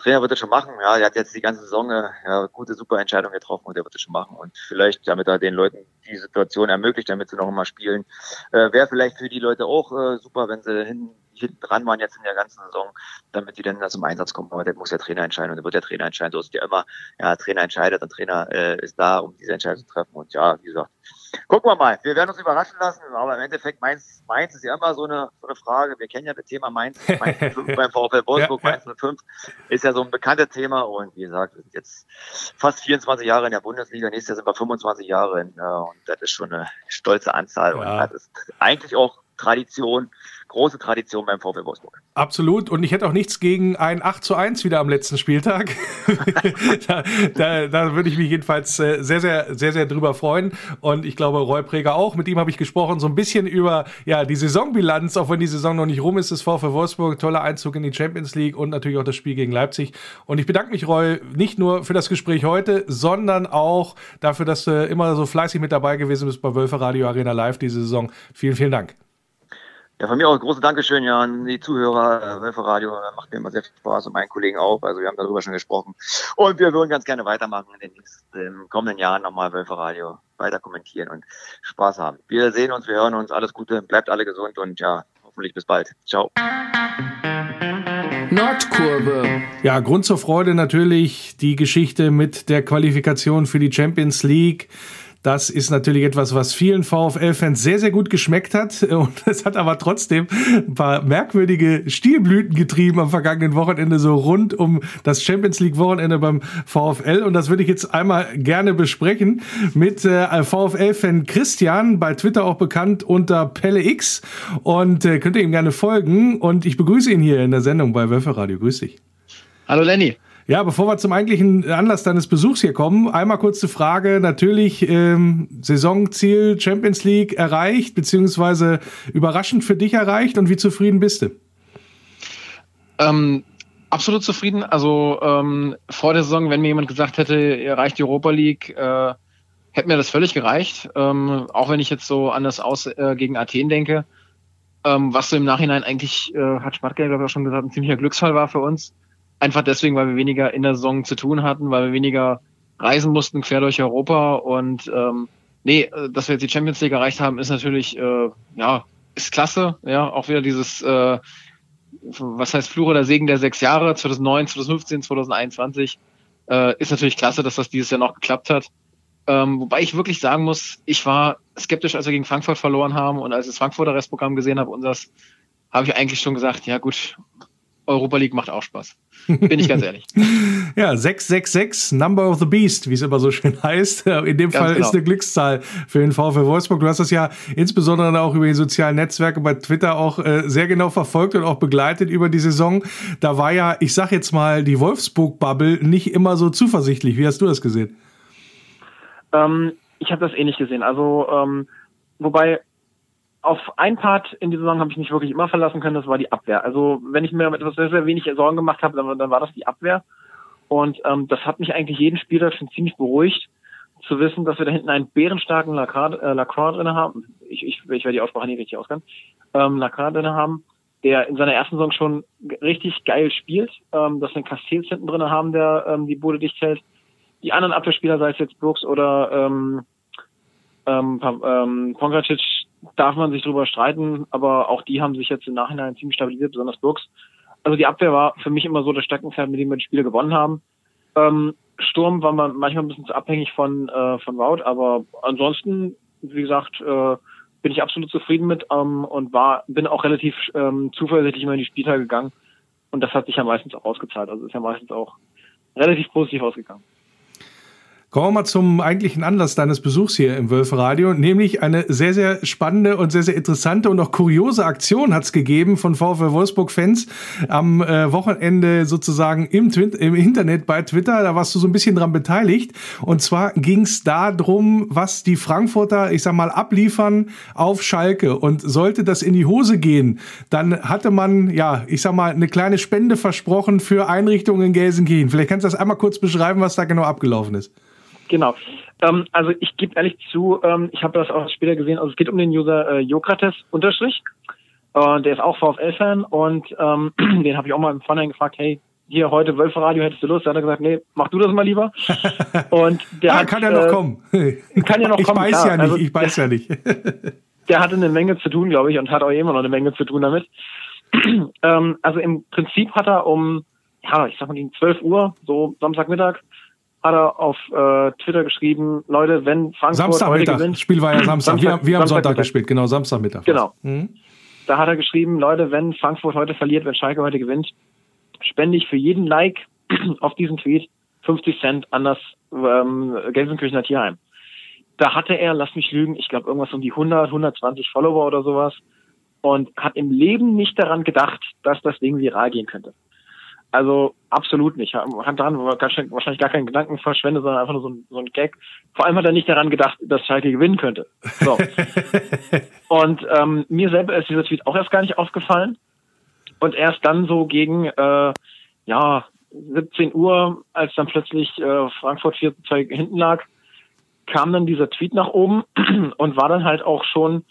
Trainer wird das schon machen. Ja, er hat jetzt die ganze Saison äh, ja, gute, super Entscheidung getroffen und er wird das schon machen. Und vielleicht, damit er den Leuten die Situation ermöglicht, damit sie noch einmal spielen, äh, wäre vielleicht für die Leute auch äh, super, wenn sie hin, hinten dran waren jetzt in der ganzen Saison, damit die dann da zum Einsatz kommen. Aber der muss der Trainer entscheiden und dann wird der Trainer entscheiden. So ist ja immer, ja, Trainer entscheidet, der Trainer äh, ist da, um diese Entscheidung zu treffen. Und ja, wie gesagt, gucken wir mal. Wir werden uns überraschen lassen, aber im Endeffekt Mainz, Mainz ist ja immer so eine, so eine Frage. Wir kennen ja das Thema Mainz, Mainz 05 beim VfL Wolfsburg, ja, ja. Mainz 05 ist ja so ein bekanntes Thema und wie gesagt, wir sind jetzt fast 24 Jahre in der Bundesliga, nächstes Jahr sind wir 25 Jahre in, äh, und das ist schon eine stolze Anzahl ja. und das ist eigentlich auch Tradition große Tradition beim VfL Wolfsburg. Absolut. Und ich hätte auch nichts gegen ein 8 zu 1 wieder am letzten Spieltag. da, da, da, würde ich mich jedenfalls äh, sehr, sehr, sehr, sehr drüber freuen. Und ich glaube, Roy Preger auch. Mit ihm habe ich gesprochen, so ein bisschen über ja, die Saisonbilanz, auch wenn die Saison noch nicht rum ist, des VfL Wolfsburg. Toller Einzug in die Champions League und natürlich auch das Spiel gegen Leipzig. Und ich bedanke mich, Roy, nicht nur für das Gespräch heute, sondern auch dafür, dass du immer so fleißig mit dabei gewesen bist bei Wölfe Radio Arena Live diese Saison. Vielen, vielen Dank. Ja, von mir auch ein großes Dankeschön ja an die Zuhörer. Äh, Wölfe Radio macht mir immer sehr viel Spaß und meinen Kollegen auch. Also wir haben darüber schon gesprochen. Und wir würden ganz gerne weitermachen in den nächsten, kommenden Jahren nochmal Wölfe Radio weiter kommentieren und Spaß haben. Wir sehen uns, wir hören uns. Alles Gute, bleibt alle gesund und ja, hoffentlich bis bald. Ciao. Nordkurve. Ja, Grund zur Freude natürlich die Geschichte mit der Qualifikation für die Champions League. Das ist natürlich etwas, was vielen VfL-Fans sehr, sehr gut geschmeckt hat. Und es hat aber trotzdem ein paar merkwürdige Stilblüten getrieben am vergangenen Wochenende, so rund um das Champions League-Wochenende beim VfL. Und das würde ich jetzt einmal gerne besprechen mit äh, VfL-Fan Christian, bei Twitter auch bekannt unter Pelle X. Und äh, könnt ihr ihm gerne folgen. Und ich begrüße ihn hier in der Sendung bei Wölfer Radio. Grüß dich. Hallo Lenny. Ja, bevor wir zum eigentlichen Anlass deines Besuchs hier kommen, einmal kurze Frage. Natürlich ähm, Saisonziel Champions League erreicht, beziehungsweise überraschend für dich erreicht und wie zufrieden bist du? Ähm, absolut zufrieden. Also ähm, vor der Saison, wenn mir jemand gesagt hätte, er erreicht die Europa League, äh, hätte mir das völlig gereicht. Ähm, auch wenn ich jetzt so anders aus äh, gegen Athen denke. Ähm, was so im Nachhinein eigentlich, äh, hat Schmatke, glaube ich, auch schon gesagt, ein ziemlicher Glücksfall war für uns. Einfach deswegen, weil wir weniger in der Saison zu tun hatten, weil wir weniger reisen mussten quer durch Europa. Und ähm, nee, äh, dass wir jetzt die Champions League erreicht haben, ist natürlich äh, ja ist klasse, ja auch wieder dieses äh, was heißt Fluch oder Segen der sechs Jahre 2009, 2015, 2021 äh, ist natürlich klasse, dass das dieses Jahr noch geklappt hat. Ähm, wobei ich wirklich sagen muss, ich war skeptisch, als wir gegen Frankfurt verloren haben. Und als ich das Frankfurter Restprogramm gesehen habe, unseres, habe ich eigentlich schon gesagt, ja gut, Europa League macht auch Spaß. Bin ich ganz ehrlich. ja, 666, Number of the Beast, wie es immer so schön heißt. In dem ganz Fall genau. ist eine Glückszahl für den VfL Wolfsburg. Du hast das ja insbesondere auch über die sozialen Netzwerke bei Twitter auch äh, sehr genau verfolgt und auch begleitet über die Saison. Da war ja, ich sag jetzt mal, die Wolfsburg-Bubble nicht immer so zuversichtlich. Wie hast du das gesehen? Ähm, ich habe das eh nicht gesehen. Also, ähm, wobei auf ein Part in dieser Saison habe ich mich wirklich immer verlassen können, das war die Abwehr. Also wenn ich mir etwas sehr, sehr wenig Sorgen gemacht habe, dann, dann war das die Abwehr. Und ähm, das hat mich eigentlich jeden Spieler schon ziemlich beruhigt, zu wissen, dass wir da hinten einen bärenstarken Lacroix, äh, Lacroix drin haben. Ich, ich, ich werde die Aussprache nicht richtig auskennen. Ähm, Lacroix drin haben, der in seiner ersten Saison schon richtig geil spielt. Ähm, dass wir einen Castells hinten drin haben, der ähm, die Bude dicht hält. Die anderen Abwehrspieler, sei es jetzt Brooks oder ähm, ähm, ähm, Pongracic, darf man sich drüber streiten, aber auch die haben sich jetzt im Nachhinein ziemlich stabilisiert, besonders Brooks. Also die Abwehr war für mich immer so das Steckenpferd, mit dem wir die Spiele gewonnen haben. Ähm, Sturm war man manchmal ein bisschen zu abhängig von, äh, von Wout, aber ansonsten, wie gesagt, äh, bin ich absolut zufrieden mit ähm, und war, bin auch relativ ähm, zuversichtlich immer in die Spieltage gegangen. Und das hat sich ja meistens auch ausgezahlt. Also ist ja meistens auch relativ positiv ausgegangen. Kommen wir mal zum eigentlichen Anlass deines Besuchs hier im Wölferadio, nämlich eine sehr, sehr spannende und sehr, sehr interessante und auch kuriose Aktion hat es gegeben von VfL Wolfsburg-Fans am äh, Wochenende sozusagen im, im Internet bei Twitter. Da warst du so ein bisschen dran beteiligt. Und zwar ging es darum, was die Frankfurter, ich sag mal, abliefern auf Schalke. Und sollte das in die Hose gehen, dann hatte man, ja, ich sag mal, eine kleine Spende versprochen für Einrichtungen in Gelsenkirchen. Vielleicht kannst du das einmal kurz beschreiben, was da genau abgelaufen ist. Genau. Ähm, also ich gebe ehrlich zu, ähm, ich habe das auch später gesehen, also es geht um den User äh, Jokrates Unterstrich. Äh, der ist auch VfL-Fan und ähm, den habe ich auch mal im Vorhinein gefragt, hey, hier heute Wölferadio, hättest du Lust? Da hat er gesagt, nee, mach du das mal lieber. Und der ah, hat, kann ja noch äh, kommen. Kann ja noch ich kommen. Ich weiß ja nicht, also, ich weiß ja nicht. der hatte eine Menge zu tun, glaube ich, und hat auch immer noch eine Menge zu tun damit. ähm, also im Prinzip hat er um, ja, ich sag mal gegen 12 Uhr, so Samstagmittag, hat er auf äh, Twitter geschrieben, Leute, wenn Frankfurt Samstagmittag, heute gewinnt, Spiel war ja Samstag, Samstag wir, haben, wir haben Sonntag gespielt, genau, Samstagmittag. Genau. Mhm. Da hat er geschrieben, Leute, wenn Frankfurt heute verliert, wenn Schalke heute gewinnt, spende ich für jeden Like auf diesen Tweet 50 Cent an das ähm, Gelsenkirchener Tierheim. Da hatte er, lass mich lügen, ich glaube irgendwas um die 100, 120 Follower oder sowas und hat im Leben nicht daran gedacht, dass das Ding viral gehen könnte. Also absolut nicht. Hat daran wahrscheinlich gar keinen Gedanken verschwendet, sondern einfach nur so ein, so ein Gag. Vor allem hat er nicht daran gedacht, dass Schalke gewinnen könnte. So. und ähm, mir selber ist dieser Tweet auch erst gar nicht aufgefallen. Und erst dann so gegen äh, ja 17 Uhr, als dann plötzlich äh, Frankfurt 4-2 hinten lag, kam dann dieser Tweet nach oben und war dann halt auch schon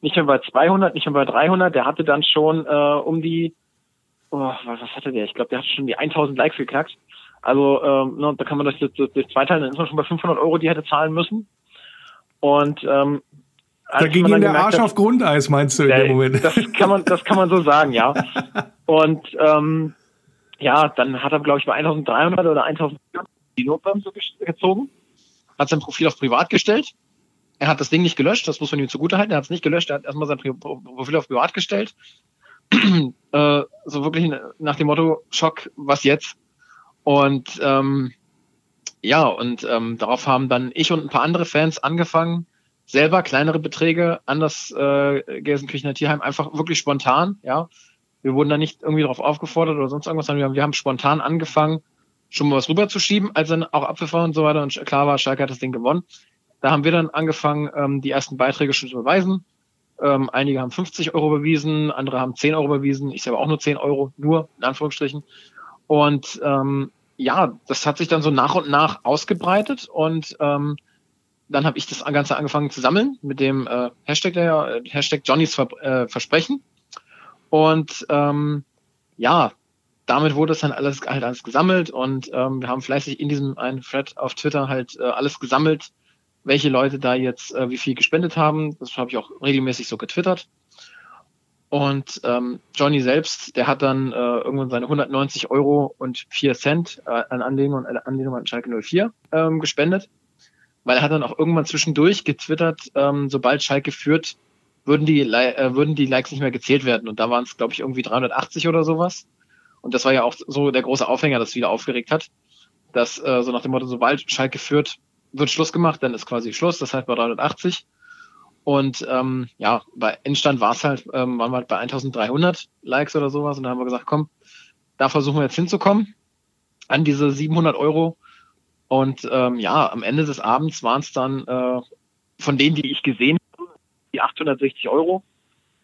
nicht mehr bei 200, nicht mehr bei 300. Der hatte dann schon äh, um die oh, was, hatte der? Ich glaube, der hat schon die 1000 Likes geknackt. Also ähm, ne, da kann man das jetzt durch zwei teilen, dann ist man schon bei 500 Euro, die hätte zahlen müssen. Und ähm, da ging ihm der Arsch hat, auf Grundeis, meinst du in dem Moment? Das kann man, das kann man so sagen, ja. Und ähm, ja, dann hat er, glaube ich, bei 1300 oder 1000 die Notbremse gezogen, hat sein Profil auf privat gestellt. Er hat das Ding nicht gelöscht, das muss man ihm zugutehalten. Er hat es nicht gelöscht, er hat erstmal sein Profil auf privat gestellt, äh, so wirklich nach dem Motto Schock, was jetzt? Und ähm, ja, und ähm, darauf haben dann ich und ein paar andere Fans angefangen, selber kleinere Beträge an das äh, Gelsenkirchener Tierheim einfach wirklich spontan, ja. Wir wurden da nicht irgendwie darauf aufgefordert oder sonst irgendwas, sondern wir haben, wir haben spontan angefangen, schon mal was rüberzuschieben, als dann auch abgefahren und so weiter und klar war, Schalke hat das Ding gewonnen. Da haben wir dann angefangen, ähm, die ersten Beiträge schon zu beweisen. Ähm, einige haben 50 Euro bewiesen, andere haben 10 Euro bewiesen. Ich selber auch nur 10 Euro, nur in Anführungsstrichen. Und ähm, ja, das hat sich dann so nach und nach ausgebreitet und ähm, dann habe ich das Ganze angefangen zu sammeln mit dem äh, Hashtag, der, äh, Hashtag Johnnys Ver äh, Versprechen. Und ähm, ja, damit wurde es dann alles halt alles gesammelt und ähm, wir haben fleißig in diesem einen Thread auf Twitter halt äh, alles gesammelt, welche Leute da jetzt äh, wie viel gespendet haben. Das habe ich auch regelmäßig so getwittert. Und ähm, Johnny selbst, der hat dann äh, irgendwann seine 190 Euro und 4 Cent äh, an Anlehnung, an Anlehnung an Schalke 04 ähm, gespendet. weil er hat dann auch irgendwann zwischendurch getwittert, ähm, sobald Schalke führt, würden die, äh, würden die Likes nicht mehr gezählt werden. Und da waren es, glaube ich, irgendwie 380 oder sowas. Und das war ja auch so der große Aufhänger, das wieder aufgeregt hat, dass äh, so nach dem Motto, sobald Schalke führt, wird Schluss gemacht, dann ist quasi Schluss, das heißt bei 380. Und ähm, ja, bei Endstand war es halt, ähm, waren wir halt bei 1300 Likes oder sowas. Und da haben wir gesagt, komm, da versuchen wir jetzt hinzukommen an diese 700 Euro. Und ähm, ja, am Ende des Abends waren es dann äh, von denen, die ich gesehen habe, die 860 Euro.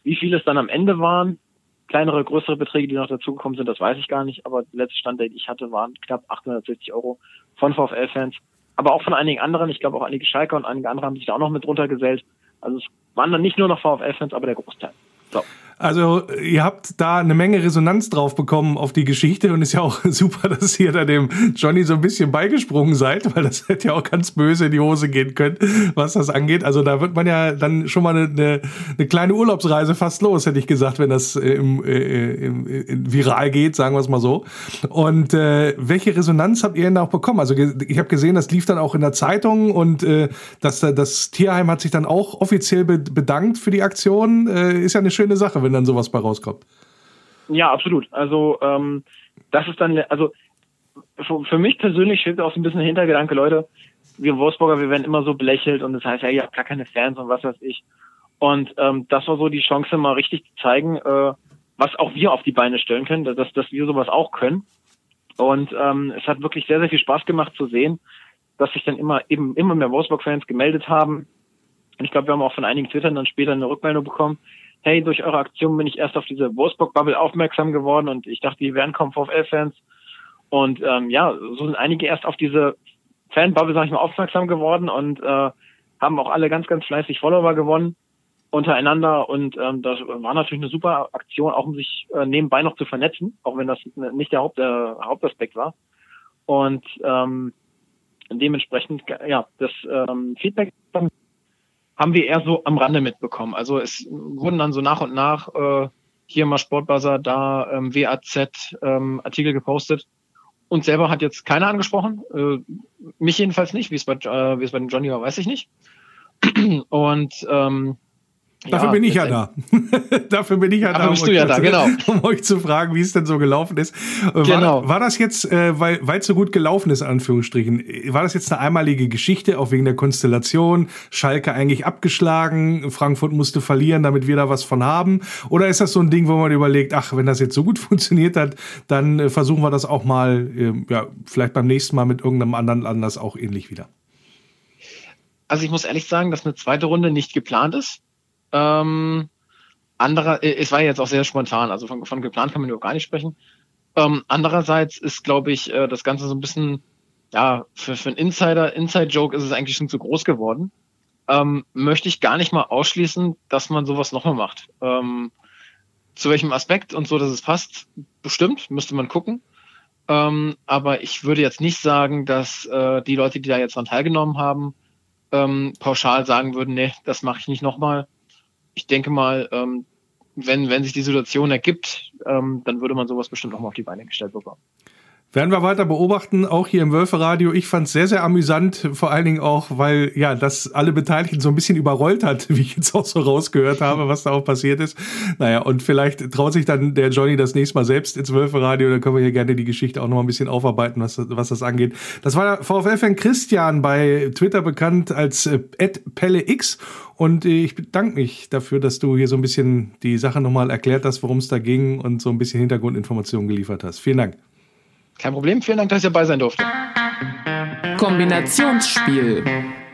Wie viele es dann am Ende waren, kleinere, größere Beträge, die noch dazugekommen sind, das weiß ich gar nicht. Aber der letzte Stand, den ich hatte, waren knapp 860 Euro von VfL-Fans. Aber auch von einigen anderen. Ich glaube auch einige Schalker und einige andere haben sich da auch noch mit drunter gesellt. Also es waren dann nicht nur noch VfL-Fans, aber der Großteil. So. Also ihr habt da eine Menge Resonanz drauf bekommen auf die Geschichte und ist ja auch super, dass ihr da dem Johnny so ein bisschen beigesprungen seid, weil das hätte ja auch ganz böse in die Hose gehen können, was das angeht. Also da wird man ja dann schon mal eine, eine kleine Urlaubsreise fast los, hätte ich gesagt, wenn das im, äh, im, im viral geht, sagen wir es mal so. Und äh, welche Resonanz habt ihr denn auch bekommen? Also ich habe gesehen, das lief dann auch in der Zeitung und äh, das, das Tierheim hat sich dann auch offiziell bedankt für die Aktion. Äh, ist ja eine schöne Sache, wenn dann sowas bei rauskommt. Ja, absolut. Also ähm, das ist dann, also für, für mich persönlich steht auch so ein bisschen der Hintergedanke, Leute, wir Wolfsburger, wir werden immer so belächelt und das heißt, ja, ihr habt gar keine Fans und was weiß ich. Und ähm, das war so die Chance, mal richtig zu zeigen, äh, was auch wir auf die Beine stellen können, dass, dass wir sowas auch können. Und ähm, es hat wirklich sehr, sehr viel Spaß gemacht zu sehen, dass sich dann immer eben immer mehr Wolfsburg-Fans gemeldet haben. Und ich glaube, wir haben auch von einigen Twittern dann später eine Rückmeldung bekommen, hey, durch eure Aktion bin ich erst auf diese Wolfsburg-Bubble aufmerksam geworden und ich dachte, die wären kaum VfL-Fans. Und ähm, ja, so sind einige erst auf diese Fan-Bubble, sag ich mal, aufmerksam geworden und äh, haben auch alle ganz, ganz fleißig Follower gewonnen untereinander und ähm, das war natürlich eine super Aktion, auch um sich äh, nebenbei noch zu vernetzen, auch wenn das nicht der Haupt, äh, Hauptaspekt war. Und ähm, dementsprechend, ja, das ähm, Feedback haben wir eher so am Rande mitbekommen. Also es wurden dann so nach und nach äh, hier mal Sportbuzzer, da ähm, WAZ ähm, Artikel gepostet. Und selber hat jetzt keiner angesprochen. Äh, mich jedenfalls nicht. Wie es bei, äh, wie es bei Johnny war, weiß ich nicht. Und ähm, Dafür ja, bin ich ja da. Dafür bin ich ja da. Um bist du ja da, genau. Um euch zu fragen, wie es denn so gelaufen ist. War, genau. war das jetzt, äh, weil es so gut gelaufen ist, Anführungsstrichen, war das jetzt eine einmalige Geschichte, auch wegen der Konstellation? Schalke eigentlich abgeschlagen, Frankfurt musste verlieren, damit wir da was von haben? Oder ist das so ein Ding, wo man überlegt, ach, wenn das jetzt so gut funktioniert hat, dann äh, versuchen wir das auch mal, äh, ja, vielleicht beim nächsten Mal mit irgendeinem anderen Anlass auch ähnlich wieder? Also ich muss ehrlich sagen, dass eine zweite Runde nicht geplant ist. Ähm, anderer, äh, es war jetzt auch sehr spontan, also von, von geplant kann man überhaupt gar nicht sprechen. Ähm, andererseits ist, glaube ich, äh, das Ganze so ein bisschen, ja, für, für einen Insider, Inside-Joke ist es eigentlich schon zu groß geworden. Ähm, möchte ich gar nicht mal ausschließen, dass man sowas nochmal macht. Ähm, zu welchem Aspekt und so, dass es passt, bestimmt, müsste man gucken. Ähm, aber ich würde jetzt nicht sagen, dass äh, die Leute, die da jetzt dran teilgenommen haben, ähm, pauschal sagen würden, nee, das mache ich nicht nochmal ich denke mal, ähm, wenn, wenn sich die Situation ergibt, ähm, dann würde man sowas bestimmt auch mal auf die Beine gestellt bekommen. Werden wir weiter beobachten, auch hier im Wölferadio. Ich fand es sehr, sehr amüsant, vor allen Dingen auch, weil ja, das alle Beteiligten so ein bisschen überrollt hat, wie ich jetzt auch so rausgehört habe, was da auch passiert ist. Naja, und vielleicht traut sich dann der Johnny das nächste Mal selbst ins Wölferadio, dann können wir hier gerne die Geschichte auch noch mal ein bisschen aufarbeiten, was, was das angeht. Das war der VfL-Fan Christian bei Twitter bekannt als äh, PelleX und ich bedanke mich dafür, dass du hier so ein bisschen die Sache nochmal erklärt hast, worum es da ging und so ein bisschen Hintergrundinformationen geliefert hast. Vielen Dank. Kein Problem, vielen Dank, dass ihr dabei sein durfte. Kombinationsspiel.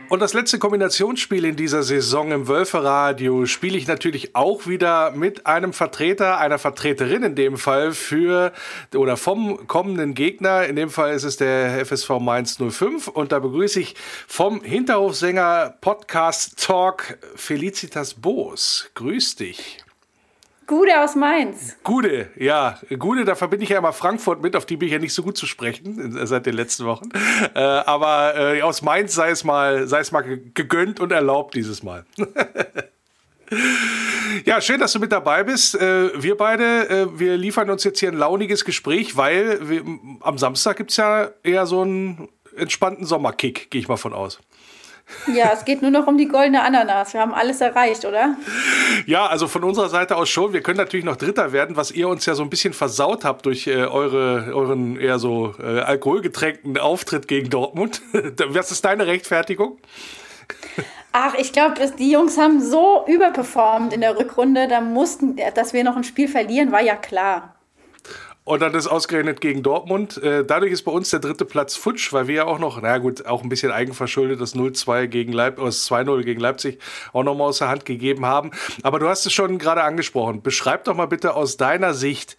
Und das letzte Kombinationsspiel in dieser Saison im Wölferadio spiele ich natürlich auch wieder mit einem Vertreter, einer Vertreterin in dem Fall für oder vom kommenden Gegner. In dem Fall ist es der FSV Mainz 05 und da begrüße ich vom Hinterhofsänger Podcast Talk Felicitas Boos. Grüß dich. Gude aus Mainz. Gude, ja. Gude, da verbinde ich ja immer Frankfurt mit, auf die bin ich ja nicht so gut zu sprechen seit den letzten Wochen. Äh, aber äh, aus Mainz sei es mal, sei es mal gegönnt und erlaubt dieses Mal. Ja, schön, dass du mit dabei bist. Äh, wir beide, äh, wir liefern uns jetzt hier ein launiges Gespräch, weil wir, am Samstag gibt es ja eher so einen entspannten Sommerkick, gehe ich mal von aus. Ja, es geht nur noch um die goldene Ananas. Wir haben alles erreicht, oder? Ja, also von unserer Seite aus schon. Wir können natürlich noch Dritter werden, was ihr uns ja so ein bisschen versaut habt durch äh, eure, euren eher so äh, alkoholgetränkten Auftritt gegen Dortmund. was ist deine Rechtfertigung? Ach, ich glaube, die Jungs haben so überperformt in der Rückrunde, da mussten, dass wir noch ein Spiel verlieren, war ja klar. Und dann ist ausgerechnet gegen Dortmund. Äh, dadurch ist bei uns der dritte Platz futsch, weil wir ja auch noch, na gut, auch ein bisschen eigenverschuldet das 0-2 gegen Leipzig, das 2-0 gegen Leipzig auch nochmal aus der Hand gegeben haben. Aber du hast es schon gerade angesprochen. Beschreib doch mal bitte aus deiner Sicht,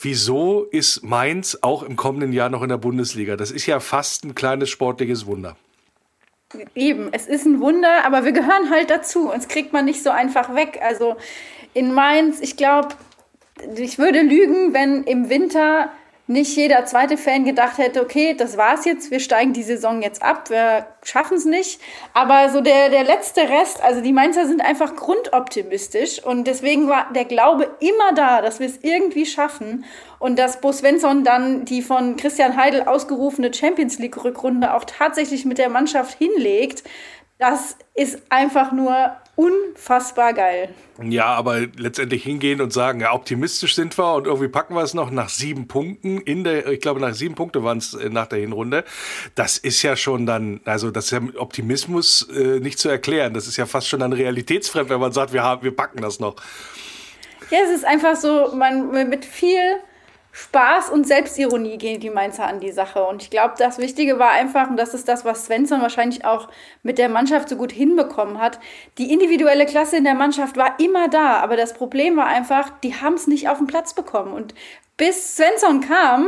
wieso ist Mainz auch im kommenden Jahr noch in der Bundesliga? Das ist ja fast ein kleines sportliches Wunder. Eben, es ist ein Wunder, aber wir gehören halt dazu. Uns kriegt man nicht so einfach weg. Also in Mainz, ich glaube, ich würde lügen, wenn im Winter nicht jeder zweite Fan gedacht hätte, okay, das war's jetzt, wir steigen die Saison jetzt ab, wir schaffen es nicht. Aber so der, der letzte Rest, also die Mainzer sind einfach grundoptimistisch und deswegen war der Glaube immer da, dass wir es irgendwie schaffen und dass Bo Svensson dann die von Christian Heidel ausgerufene Champions League Rückrunde auch tatsächlich mit der Mannschaft hinlegt. Das ist einfach nur unfassbar geil. Ja, aber letztendlich hingehen und sagen, ja, optimistisch sind wir und irgendwie packen wir es noch nach sieben Punkten in der, ich glaube, nach sieben Punkte waren es äh, nach der Hinrunde. Das ist ja schon dann, also das ist ja mit Optimismus äh, nicht zu erklären. Das ist ja fast schon dann realitätsfremd, wenn man sagt, wir haben, wir packen das noch. Ja, es ist einfach so, man mit viel Spaß und Selbstironie gehen die Mainzer an die Sache. Und ich glaube, das Wichtige war einfach, und das ist das, was Svensson wahrscheinlich auch mit der Mannschaft so gut hinbekommen hat, die individuelle Klasse in der Mannschaft war immer da. Aber das Problem war einfach, die haben es nicht auf den Platz bekommen. Und bis Svensson kam,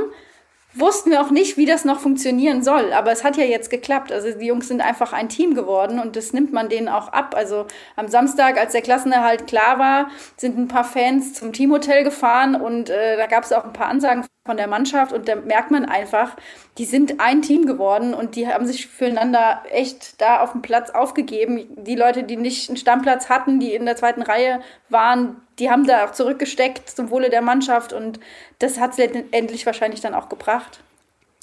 wussten wir auch nicht, wie das noch funktionieren soll. Aber es hat ja jetzt geklappt. Also die Jungs sind einfach ein Team geworden und das nimmt man denen auch ab. Also am Samstag, als der Klassenerhalt klar war, sind ein paar Fans zum Teamhotel gefahren und äh, da gab es auch ein paar Ansagen von der Mannschaft und da merkt man einfach, die sind ein Team geworden und die haben sich füreinander echt da auf dem Platz aufgegeben. Die Leute, die nicht einen Stammplatz hatten, die in der zweiten Reihe waren, die haben da auch zurückgesteckt zum Wohle der Mannschaft und das hat es letztendlich wahrscheinlich dann auch gebracht.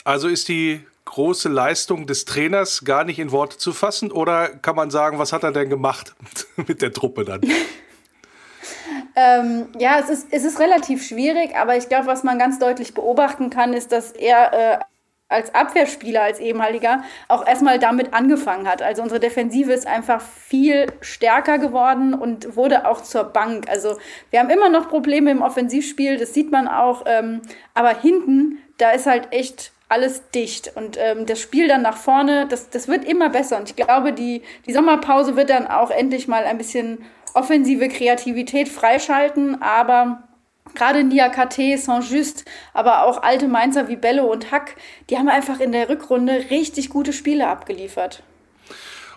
Also ist die große Leistung des Trainers gar nicht in Worte zu fassen oder kann man sagen, was hat er denn gemacht mit der Truppe dann? ähm, ja, es ist, es ist relativ schwierig, aber ich glaube, was man ganz deutlich beobachten kann, ist, dass er äh, als Abwehrspieler, als ehemaliger, auch erstmal damit angefangen hat. Also unsere Defensive ist einfach viel stärker geworden und wurde auch zur Bank. Also wir haben immer noch Probleme im Offensivspiel, das sieht man auch. Ähm, aber hinten, da ist halt echt alles dicht. Und ähm, das Spiel dann nach vorne, das, das wird immer besser. Und ich glaube, die, die Sommerpause wird dann auch endlich mal ein bisschen offensive Kreativität freischalten. Aber gerade Niakate, Saint-Just, aber auch alte Mainzer wie Bello und Hack, die haben einfach in der Rückrunde richtig gute Spiele abgeliefert.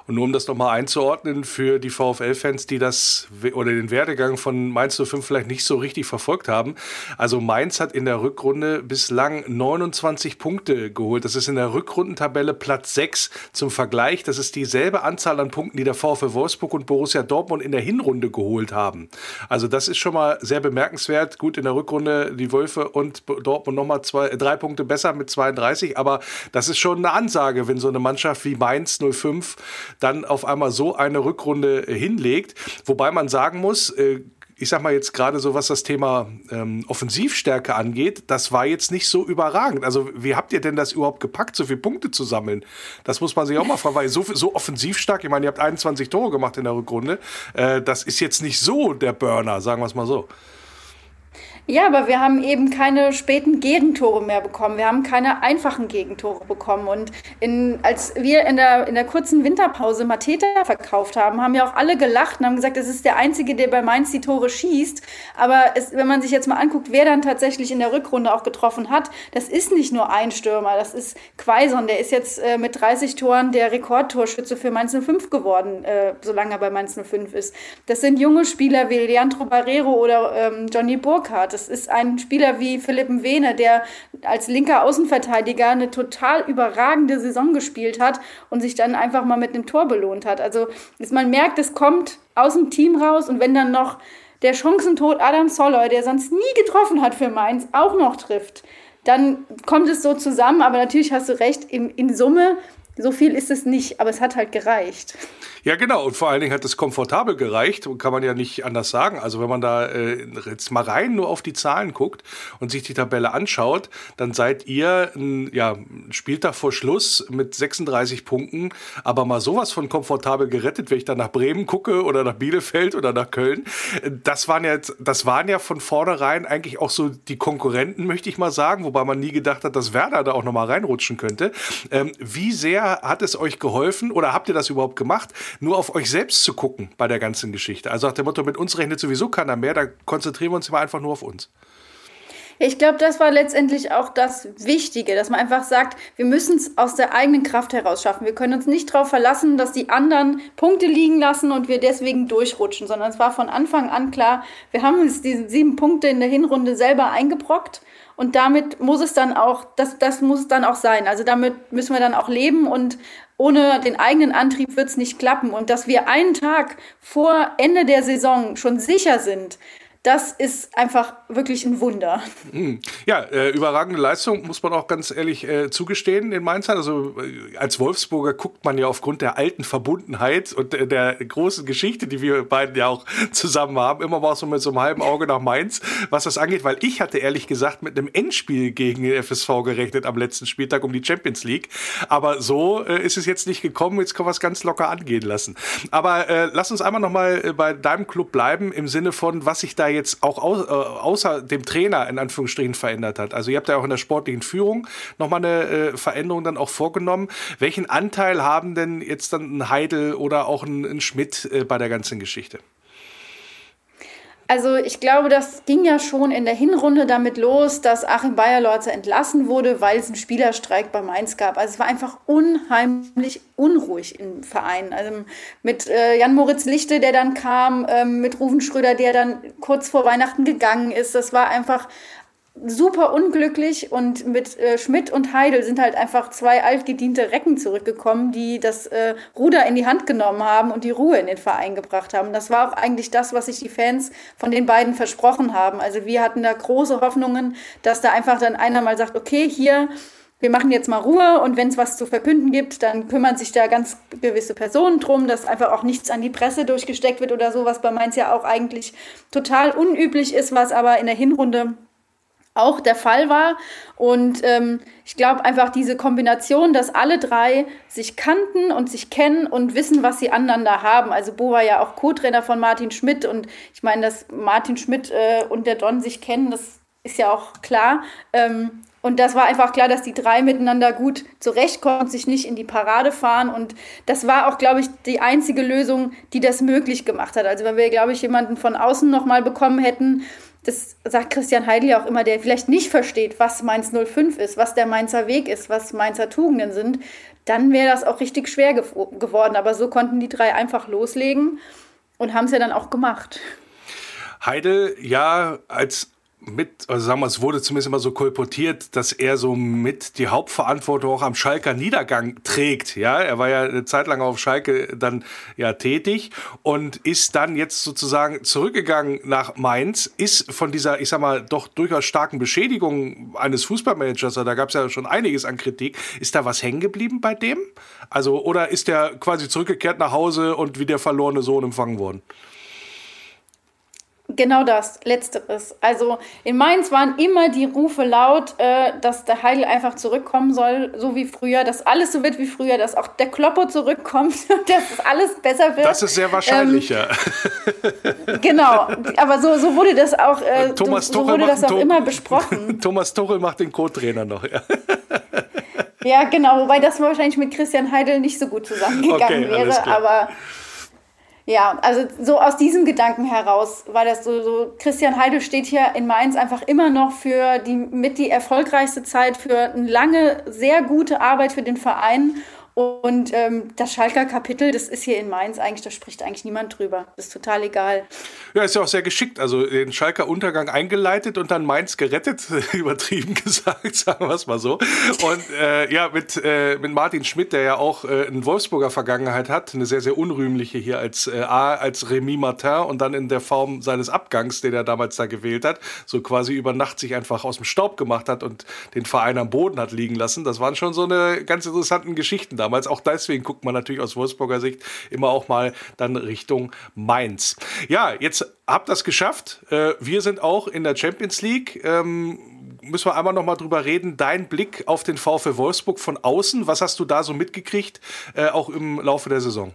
Und nur um das nochmal einzuordnen für die VfL-Fans, die das oder den Werdegang von Mainz 05 vielleicht nicht so richtig verfolgt haben. Also Mainz hat in der Rückrunde bislang 29 Punkte geholt. Das ist in der Rückrundentabelle Platz 6 zum Vergleich. Das ist dieselbe Anzahl an Punkten, die der VfL Wolfsburg und Borussia Dortmund in der Hinrunde geholt haben. Also das ist schon mal sehr bemerkenswert. Gut, in der Rückrunde die Wölfe und Dortmund nochmal zwei, drei Punkte besser mit 32. Aber das ist schon eine Ansage, wenn so eine Mannschaft wie Mainz 05 dann auf einmal so eine Rückrunde hinlegt. Wobei man sagen muss, äh, ich sag mal jetzt gerade so, was das Thema ähm, Offensivstärke angeht, das war jetzt nicht so überragend. Also, wie habt ihr denn das überhaupt gepackt, so viele Punkte zu sammeln? Das muss man sich auch mal fragen, weil so, so offensiv stark, ich meine, ihr habt 21 Tore gemacht in der Rückrunde, äh, das ist jetzt nicht so der Burner, sagen wir es mal so. Ja, aber wir haben eben keine späten Gegentore mehr bekommen. Wir haben keine einfachen Gegentore bekommen. Und in, als wir in der, in der kurzen Winterpause Mateta verkauft haben, haben ja auch alle gelacht und haben gesagt, es ist der Einzige, der bei Mainz die Tore schießt. Aber es, wenn man sich jetzt mal anguckt, wer dann tatsächlich in der Rückrunde auch getroffen hat, das ist nicht nur ein Stürmer, das ist Quaison. Der ist jetzt äh, mit 30 Toren der Rekordtorschütze für Mainz 05 geworden, äh, solange er bei Mainz 05 ist. Das sind junge Spieler wie Leandro Barrero oder ähm, Johnny Burkhardt. Das ist ein Spieler wie Philipp Mwene, der als linker Außenverteidiger eine total überragende Saison gespielt hat und sich dann einfach mal mit einem Tor belohnt hat. Also man merkt, es kommt aus dem Team raus und wenn dann noch der Chancentod Adam Soloy, der sonst nie getroffen hat für Mainz, auch noch trifft, dann kommt es so zusammen. Aber natürlich hast du recht, in, in Summe So viel ist es nicht, aber es hat halt gereicht. Ja, genau. Und vor allen Dingen hat es komfortabel gereicht, kann man ja nicht anders sagen. Also wenn man da äh, jetzt mal rein nur auf die Zahlen guckt und sich die Tabelle anschaut, dann seid ihr ein ja, Spieltag vor Schluss mit 36 Punkten, aber mal sowas von komfortabel gerettet, wenn ich dann nach Bremen gucke oder nach Bielefeld oder nach Köln. Das waren ja, das waren ja von vornherein eigentlich auch so die Konkurrenten, möchte ich mal sagen, wobei man nie gedacht hat, dass Werder da auch nochmal reinrutschen könnte. Ähm, wie sehr hat es euch geholfen oder habt ihr das überhaupt gemacht? nur auf euch selbst zu gucken bei der ganzen Geschichte. Also nach dem Motto, mit uns rechnet sowieso keiner mehr, da konzentrieren wir uns immer einfach nur auf uns. Ich glaube, das war letztendlich auch das Wichtige, dass man einfach sagt, wir müssen es aus der eigenen Kraft heraus schaffen. Wir können uns nicht darauf verlassen, dass die anderen Punkte liegen lassen und wir deswegen durchrutschen, sondern es war von Anfang an klar, wir haben uns diese sieben Punkte in der Hinrunde selber eingebrockt und damit muss es dann auch, das, das muss es dann auch sein. Also damit müssen wir dann auch leben und ohne den eigenen Antrieb wird es nicht klappen. Und dass wir einen Tag vor Ende der Saison schon sicher sind, das ist einfach wirklich ein Wunder. Hm. Ja, äh, überragende Leistung, muss man auch ganz ehrlich äh, zugestehen in Mainz. Also äh, als Wolfsburger guckt man ja aufgrund der alten Verbundenheit und äh, der großen Geschichte, die wir beiden ja auch zusammen haben, immer mal so mit so einem halben Auge nach Mainz, was das angeht, weil ich hatte ehrlich gesagt mit einem Endspiel gegen den FSV gerechnet am letzten Spieltag um die Champions League. Aber so äh, ist es jetzt nicht gekommen. Jetzt können wir es ganz locker angehen lassen. Aber äh, lass uns einmal noch mal bei deinem Club bleiben im Sinne von, was sich da jetzt auch au äh, außer dem Trainer in Anführungsstrichen verändert hat. Also ihr habt ja auch in der sportlichen Führung nochmal eine äh, Veränderung dann auch vorgenommen. Welchen Anteil haben denn jetzt dann ein Heidel oder auch ein, ein Schmidt äh, bei der ganzen Geschichte? Also ich glaube, das ging ja schon in der Hinrunde damit los, dass Achim Bayerlorzer entlassen wurde, weil es einen Spielerstreik bei Mainz gab. Also es war einfach unheimlich unruhig im Verein. Also mit äh, Jan-Moritz Lichte, der dann kam, ähm, mit Rufen Schröder, der dann kurz vor Weihnachten gegangen ist. Das war einfach super unglücklich und mit äh, Schmidt und Heidel sind halt einfach zwei altgediente Recken zurückgekommen, die das äh, Ruder in die Hand genommen haben und die Ruhe in den Verein gebracht haben. Das war auch eigentlich das, was sich die Fans von den beiden versprochen haben. Also wir hatten da große Hoffnungen, dass da einfach dann einer mal sagt, okay, hier, wir machen jetzt mal Ruhe und wenn es was zu verkünden gibt, dann kümmern sich da ganz gewisse Personen drum, dass einfach auch nichts an die Presse durchgesteckt wird oder so, was bei Mainz ja auch eigentlich total unüblich ist, was aber in der Hinrunde auch der Fall war. Und ähm, ich glaube einfach diese Kombination, dass alle drei sich kannten und sich kennen und wissen, was sie aneinander haben. Also Bo war ja auch Co-Trainer von Martin Schmidt und ich meine, dass Martin Schmidt äh, und der Don sich kennen, das ist ja auch klar. Ähm, und das war einfach klar, dass die drei miteinander gut zurechtkommen, sich nicht in die Parade fahren. Und das war auch, glaube ich, die einzige Lösung, die das möglich gemacht hat. Also wenn wir, glaube ich, jemanden von außen nochmal bekommen hätten, das sagt Christian Heidel ja auch immer, der vielleicht nicht versteht, was Mainz 05 ist, was der Mainzer Weg ist, was Mainzer Tugenden sind, dann wäre das auch richtig schwer ge geworden. Aber so konnten die drei einfach loslegen und haben es ja dann auch gemacht. Heidel, ja, als mit, also sagen wir, es wurde zumindest immer so kolportiert, dass er so mit die Hauptverantwortung auch am Schalker Niedergang trägt. Ja, er war ja eine Zeit lang auf Schalke dann ja tätig und ist dann jetzt sozusagen zurückgegangen nach Mainz, ist von dieser, ich sag mal, doch durchaus starken Beschädigung eines Fußballmanagers, da gab es ja schon einiges an Kritik, ist da was hängen geblieben bei dem? Also, oder ist der quasi zurückgekehrt nach Hause und wie der verlorene Sohn empfangen worden? Genau das, letzteres. Also in Mainz waren immer die Rufe laut, äh, dass der Heidel einfach zurückkommen soll, so wie früher, dass alles so wird wie früher, dass auch der Kloppo zurückkommt, dass alles besser wird. Das ist sehr wahrscheinlich, ähm, ja. genau, aber so, so wurde das auch, äh, Thomas so, so wurde das auch Tom immer besprochen. Thomas Tuchel macht den Co-Trainer noch, ja. ja, genau, wobei das wahrscheinlich mit Christian Heidel nicht so gut zusammengegangen okay, wäre, aber ja, also so aus diesem Gedanken heraus war das so, so, Christian Heidel steht hier in Mainz einfach immer noch für die mit die erfolgreichste Zeit, für eine lange, sehr gute Arbeit für den Verein und ähm, das Schalker Kapitel, das ist hier in Mainz eigentlich, da spricht eigentlich niemand drüber. Das ist total egal. Ja, ist ja auch sehr geschickt. Also den Schalker Untergang eingeleitet und dann Mainz gerettet, übertrieben gesagt, sagen wir es mal so. Und äh, ja, mit, äh, mit Martin Schmidt, der ja auch äh, eine Wolfsburger Vergangenheit hat, eine sehr, sehr unrühmliche hier als äh, A, als Remy Martin und dann in der Form seines Abgangs, den er damals da gewählt hat, so quasi über Nacht sich einfach aus dem Staub gemacht hat und den Verein am Boden hat liegen lassen. Das waren schon so eine ganz interessanten Geschichten da damals. Auch deswegen guckt man natürlich aus Wolfsburger Sicht immer auch mal dann Richtung Mainz. Ja, jetzt habt das geschafft. Äh, wir sind auch in der Champions League. Ähm, müssen wir einmal noch mal drüber reden. Dein Blick auf den VfL Wolfsburg von außen. Was hast du da so mitgekriegt, äh, auch im Laufe der Saison?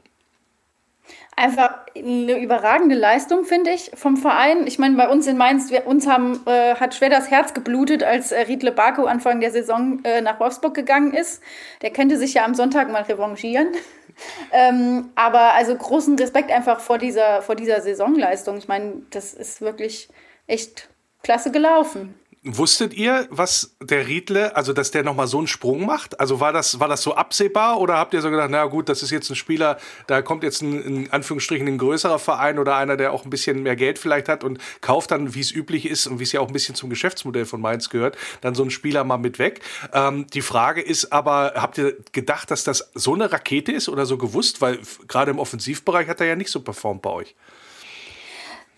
Einfach eine überragende Leistung, finde ich, vom Verein. Ich meine, bei uns in Mainz, wir, uns haben, äh, hat schwer das Herz geblutet, als äh, Riedle Barco Anfang der Saison äh, nach Wolfsburg gegangen ist. Der könnte sich ja am Sonntag mal revanchieren. ähm, aber also großen Respekt einfach vor dieser, vor dieser Saisonleistung. Ich meine, das ist wirklich echt klasse gelaufen. Wusstet ihr, was der Riedle, also dass der nochmal so einen Sprung macht? Also war das, war das so absehbar oder habt ihr so gedacht, na gut, das ist jetzt ein Spieler, da kommt jetzt ein, in Anführungsstrichen ein größerer Verein oder einer, der auch ein bisschen mehr Geld vielleicht hat und kauft dann, wie es üblich ist und wie es ja auch ein bisschen zum Geschäftsmodell von Mainz gehört, dann so einen Spieler mal mit weg. Ähm, die Frage ist aber, habt ihr gedacht, dass das so eine Rakete ist oder so gewusst? Weil gerade im Offensivbereich hat er ja nicht so performt bei euch.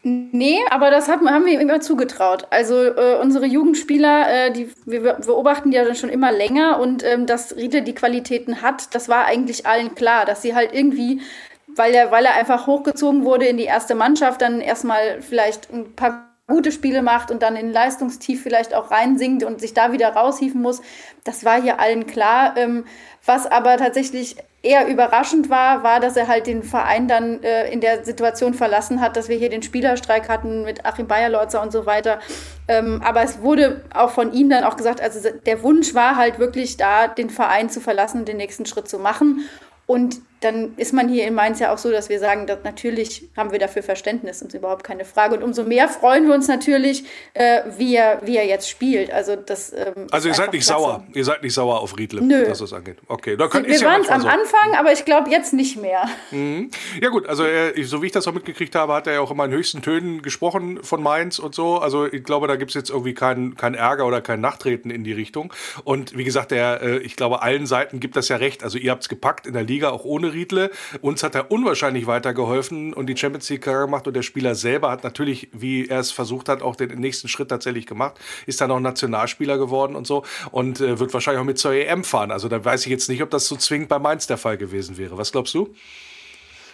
Nee, aber das haben, haben wir ihm immer zugetraut. Also äh, unsere Jugendspieler, äh, die wir beobachten die ja schon immer länger und ähm, dass Riedle die Qualitäten hat, das war eigentlich allen klar, dass sie halt irgendwie, weil er, weil er einfach hochgezogen wurde in die erste Mannschaft, dann erstmal vielleicht ein paar gute Spiele macht und dann in Leistungstief vielleicht auch reinsinkt und sich da wieder raushieven muss. Das war hier allen klar. Ähm, was aber tatsächlich eher überraschend war, war, dass er halt den Verein dann äh, in der Situation verlassen hat, dass wir hier den Spielerstreik hatten mit Achim Bayerlorzer und so weiter. Ähm, aber es wurde auch von ihm dann auch gesagt, also der Wunsch war halt wirklich da, den Verein zu verlassen, den nächsten Schritt zu machen. Und dann ist man hier in Mainz ja auch so, dass wir sagen, dass natürlich haben wir dafür Verständnis und überhaupt keine Frage. Und umso mehr freuen wir uns natürlich, äh, wie, er, wie er jetzt spielt. Also, das, ähm, also ihr seid nicht klasse. sauer. Ihr seid nicht sauer auf Riedle, Nö. was das angeht. Okay, da könnt wir waren es am so. Anfang, aber ich glaube jetzt nicht mehr. Mhm. Ja gut, also er, so wie ich das auch mitgekriegt habe, hat er ja auch immer in höchsten Tönen gesprochen von Mainz und so. Also ich glaube, da gibt es jetzt irgendwie keinen kein Ärger oder kein Nachtreten in die Richtung. Und wie gesagt, der, äh, ich glaube, allen Seiten gibt das ja recht. Also ihr habt es gepackt in der Liga, auch ohne Riedle. Uns hat er unwahrscheinlich weitergeholfen und die Champions League gemacht und der Spieler selber hat natürlich, wie er es versucht hat, auch den nächsten Schritt tatsächlich gemacht, ist dann auch Nationalspieler geworden und so und äh, wird wahrscheinlich auch mit zur EM fahren. Also da weiß ich jetzt nicht, ob das so zwingend bei Mainz der Fall gewesen wäre. Was glaubst du?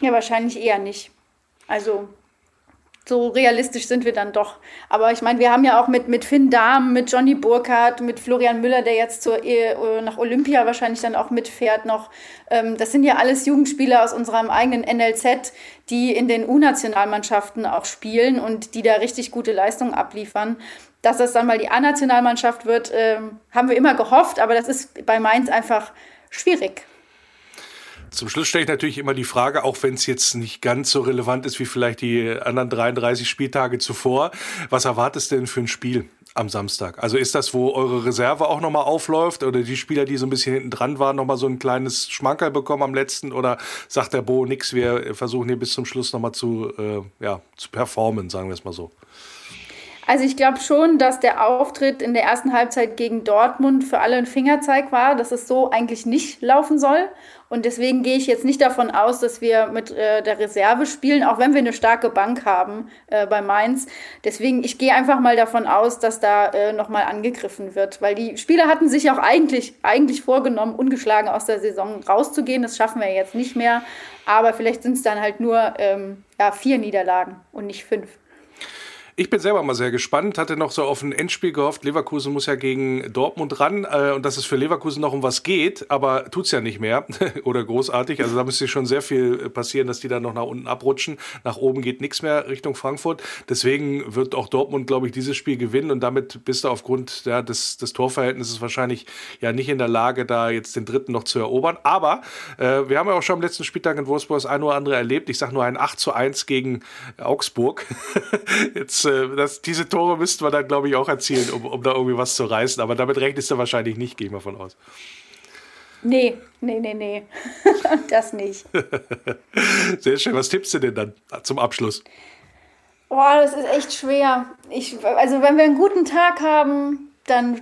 Ja, wahrscheinlich eher nicht. Also so realistisch sind wir dann doch. Aber ich meine, wir haben ja auch mit, mit Finn Dahm, mit Johnny Burkhardt, mit Florian Müller, der jetzt zur, äh, nach Olympia wahrscheinlich dann auch mitfährt noch. Ähm, das sind ja alles Jugendspieler aus unserem eigenen NLZ, die in den U-Nationalmannschaften auch spielen und die da richtig gute Leistungen abliefern. Dass das dann mal die A-Nationalmannschaft wird, ähm, haben wir immer gehofft, aber das ist bei Mainz einfach schwierig. Zum Schluss stelle ich natürlich immer die Frage, auch wenn es jetzt nicht ganz so relevant ist wie vielleicht die anderen 33 Spieltage zuvor, was erwartest du denn für ein Spiel am Samstag? Also ist das, wo eure Reserve auch nochmal aufläuft oder die Spieler, die so ein bisschen hinten dran waren, nochmal so ein kleines Schmankerl bekommen am letzten oder sagt der Bo nix, wir versuchen hier bis zum Schluss nochmal zu, äh, ja, zu performen, sagen wir es mal so? Also ich glaube schon, dass der Auftritt in der ersten Halbzeit gegen Dortmund für alle ein Fingerzeig war, dass es so eigentlich nicht laufen soll. Und deswegen gehe ich jetzt nicht davon aus, dass wir mit äh, der Reserve spielen, auch wenn wir eine starke Bank haben äh, bei Mainz. Deswegen, ich gehe einfach mal davon aus, dass da äh, nochmal angegriffen wird, weil die Spieler hatten sich auch eigentlich, eigentlich vorgenommen, ungeschlagen aus der Saison rauszugehen. Das schaffen wir jetzt nicht mehr. Aber vielleicht sind es dann halt nur ähm, ja, vier Niederlagen und nicht fünf. Ich bin selber mal sehr gespannt, hatte noch so auf ein Endspiel gehofft. Leverkusen muss ja gegen Dortmund ran äh, und dass es für Leverkusen noch um was geht, aber tut es ja nicht mehr oder großartig. Also da müsste schon sehr viel passieren, dass die dann noch nach unten abrutschen. Nach oben geht nichts mehr Richtung Frankfurt. Deswegen wird auch Dortmund, glaube ich, dieses Spiel gewinnen und damit bist du aufgrund ja, des, des Torverhältnisses wahrscheinlich ja nicht in der Lage, da jetzt den dritten noch zu erobern. Aber äh, wir haben ja auch schon am letzten Spieltag in Wolfsburg das ein oder andere erlebt. Ich sage nur ein 8 zu 1 gegen Augsburg. jetzt äh, das, diese Tore müssten wir dann, glaube ich, auch erzielen, um, um da irgendwie was zu reißen. Aber damit rechnest du wahrscheinlich nicht, gehe ich mal von aus. Nee, nee, nee, nee. das nicht. Sehr schön. Was tippst du denn dann zum Abschluss? Boah, das ist echt schwer. Ich, also, wenn wir einen guten Tag haben, dann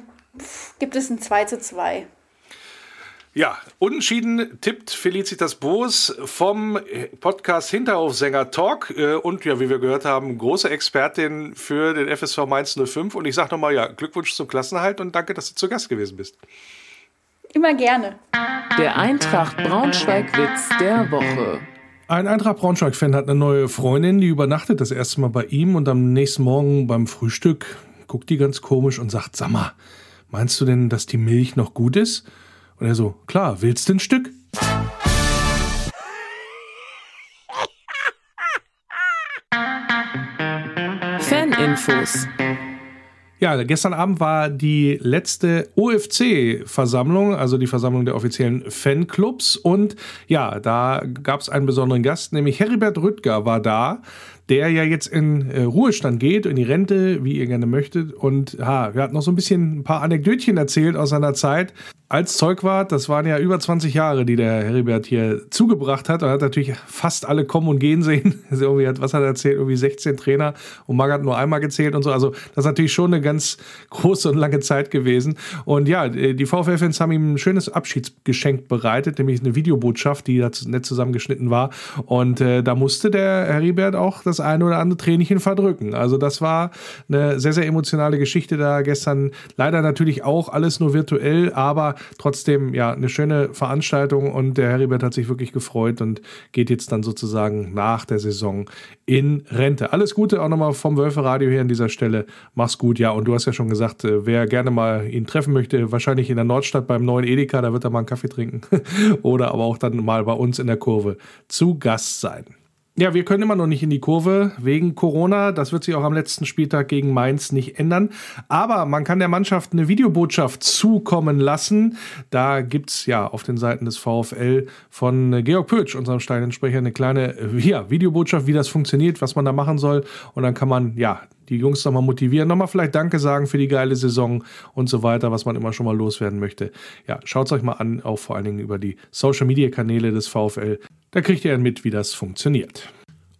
gibt es ein 2 zu 2. Ja, unentschieden tippt Felicitas Boos vom Podcast Hinterhofsänger Talk äh, und ja, wie wir gehört haben, große Expertin für den FSV Mainz 05 und ich sage nochmal, ja, Glückwunsch zum Klassenhalt und danke, dass du zu Gast gewesen bist. immer gerne. Der Eintracht Braunschweig-Witz der Woche. Ein Eintracht Braunschweig-Fan hat eine neue Freundin, die übernachtet das erste Mal bei ihm und am nächsten Morgen beim Frühstück guckt die ganz komisch und sagt, sag mal, meinst du denn, dass die Milch noch gut ist? Und er so, klar, willst du ein Stück? Faninfos. Ja, gestern Abend war die letzte OFC-Versammlung, also die Versammlung der offiziellen Fanclubs. Und ja, da gab es einen besonderen Gast, nämlich Heribert Rüttger war da der ja jetzt in äh, Ruhestand geht, in die Rente, wie ihr gerne möchtet. Und ha, er hat noch so ein bisschen ein paar Anekdötchen erzählt aus seiner Zeit als Zeugwart, das waren ja über 20 Jahre, die der Heribert hier zugebracht hat. Er hat natürlich fast alle kommen und gehen sehen. Also irgendwie hat, was hat er erzählt? Irgendwie 16 Trainer und Mag hat nur einmal gezählt und so. Also das ist natürlich schon eine ganz große und lange Zeit gewesen. Und ja, die VfL-Fans haben ihm ein schönes Abschiedsgeschenk bereitet, nämlich eine Videobotschaft, die da nett zusammengeschnitten war. Und äh, da musste der Heribert auch das eine oder andere Tränchen verdrücken. Also das war eine sehr, sehr emotionale Geschichte da gestern. Leider natürlich auch alles nur virtuell, aber trotzdem ja eine schöne Veranstaltung und der Heribert hat sich wirklich gefreut und geht jetzt dann sozusagen nach der Saison in Rente. Alles Gute auch nochmal vom Wölfe Radio hier an dieser Stelle. Mach's gut, ja. Und du hast ja schon gesagt, äh, wer gerne mal ihn treffen möchte, wahrscheinlich in der Nordstadt beim neuen Edeka, da wird er mal einen Kaffee trinken. Oder aber auch dann mal bei uns in der Kurve zu Gast sein. Ja, wir können immer noch nicht in die Kurve wegen Corona. Das wird sich auch am letzten Spieltag gegen Mainz nicht ändern. Aber man kann der Mannschaft eine Videobotschaft zukommen lassen. Da gibt's ja auf den Seiten des VfL von Georg Pötsch, unserem Steinsprecher, eine kleine ja, Videobotschaft, wie das funktioniert, was man da machen soll. Und dann kann man ja die Jungs nochmal motivieren, nochmal vielleicht Danke sagen für die geile Saison und so weiter, was man immer schon mal loswerden möchte. Ja, schaut's euch mal an, auch vor allen Dingen über die Social Media Kanäle des VfL. Da kriegt ihr mit, wie das funktioniert.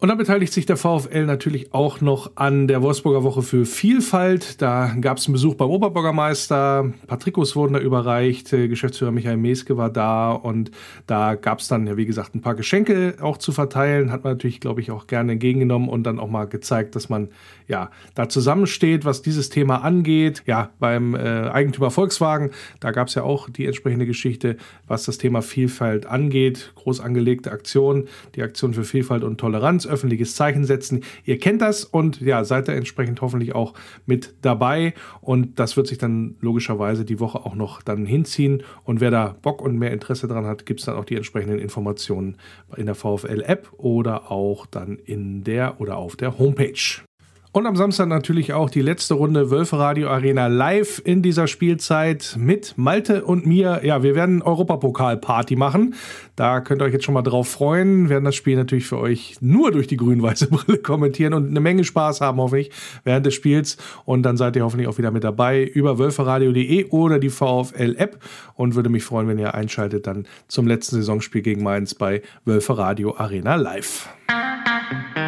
Und dann beteiligt sich der VfL natürlich auch noch an der Wolfsburger Woche für Vielfalt. Da gab es einen Besuch beim Oberbürgermeister, ein paar Trikots wurden da überreicht, äh, Geschäftsführer Michael Meske war da und da gab es dann, ja wie gesagt, ein paar Geschenke auch zu verteilen. Hat man natürlich, glaube ich, auch gerne entgegengenommen und dann auch mal gezeigt, dass man ja da zusammensteht, was dieses Thema angeht. Ja, beim äh, Eigentümer Volkswagen, da gab es ja auch die entsprechende Geschichte, was das Thema Vielfalt angeht. Groß angelegte Aktion, die Aktion für Vielfalt und Toleranz öffentliches Zeichen setzen. Ihr kennt das und ja, seid da entsprechend hoffentlich auch mit dabei. Und das wird sich dann logischerweise die Woche auch noch dann hinziehen. Und wer da Bock und mehr Interesse dran hat, gibt es dann auch die entsprechenden Informationen in der VfL-App oder auch dann in der oder auf der Homepage. Und am Samstag natürlich auch die letzte Runde Wölfe Radio Arena live in dieser Spielzeit mit Malte und mir. Ja, wir werden Europapokal-Party machen. Da könnt ihr euch jetzt schon mal drauf freuen. Wir werden das Spiel natürlich für euch nur durch die grün-weiße Brille kommentieren und eine Menge Spaß haben, hoffe ich, während des Spiels. Und dann seid ihr hoffentlich auch wieder mit dabei über wölferadio.de oder die VfL-App. Und würde mich freuen, wenn ihr einschaltet dann zum letzten Saisonspiel gegen Mainz bei Wölfe Radio Arena live.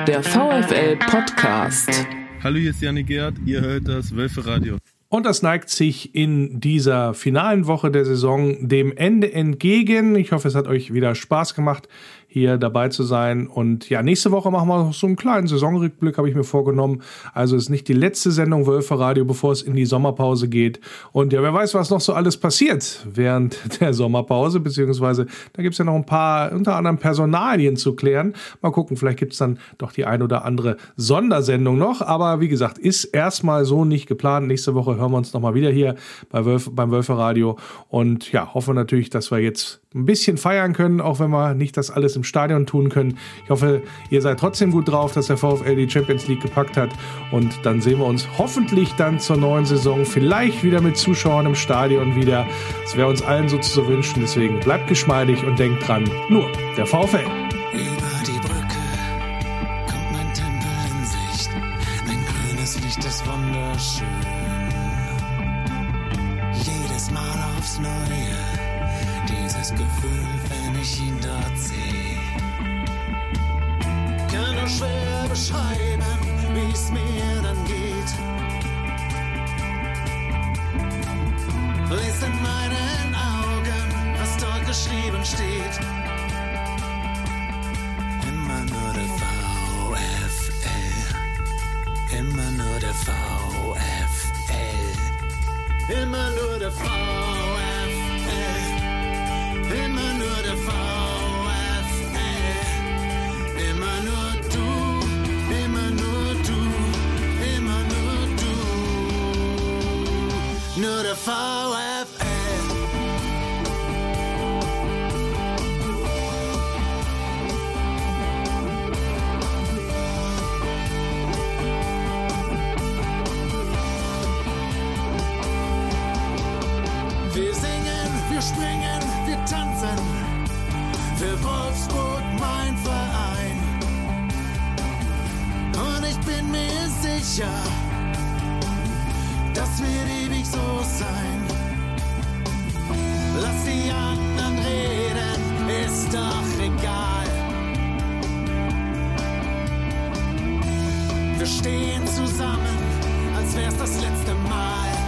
Der VfL Podcast. Hallo, hier ist Janik Gerd, ihr hört das Wölfe Radio. Und das neigt sich in dieser finalen Woche der Saison dem Ende entgegen. Ich hoffe, es hat euch wieder Spaß gemacht hier dabei zu sein. Und ja, nächste Woche machen wir noch so einen kleinen Saisonrückblick, habe ich mir vorgenommen. Also ist nicht die letzte Sendung Wölfe Radio, bevor es in die Sommerpause geht. Und ja, wer weiß, was noch so alles passiert während der Sommerpause, beziehungsweise da gibt es ja noch ein paar, unter anderem Personalien zu klären. Mal gucken, vielleicht gibt es dann doch die ein oder andere Sondersendung noch. Aber wie gesagt, ist erstmal so nicht geplant. Nächste Woche hören wir uns nochmal wieder hier bei Wölfe, beim Wölfe Radio. Und ja, hoffen natürlich, dass wir jetzt ein bisschen feiern können, auch wenn wir nicht das alles im Stadion tun können. Ich hoffe, ihr seid trotzdem gut drauf, dass der VfL die Champions League gepackt hat. Und dann sehen wir uns hoffentlich dann zur neuen Saison vielleicht wieder mit Zuschauern im Stadion wieder. Das wäre uns allen so zu wünschen. Deswegen bleibt geschmeidig und denkt dran, nur der VfL. Wir stehen zusammen, als wär's das letzte Mal.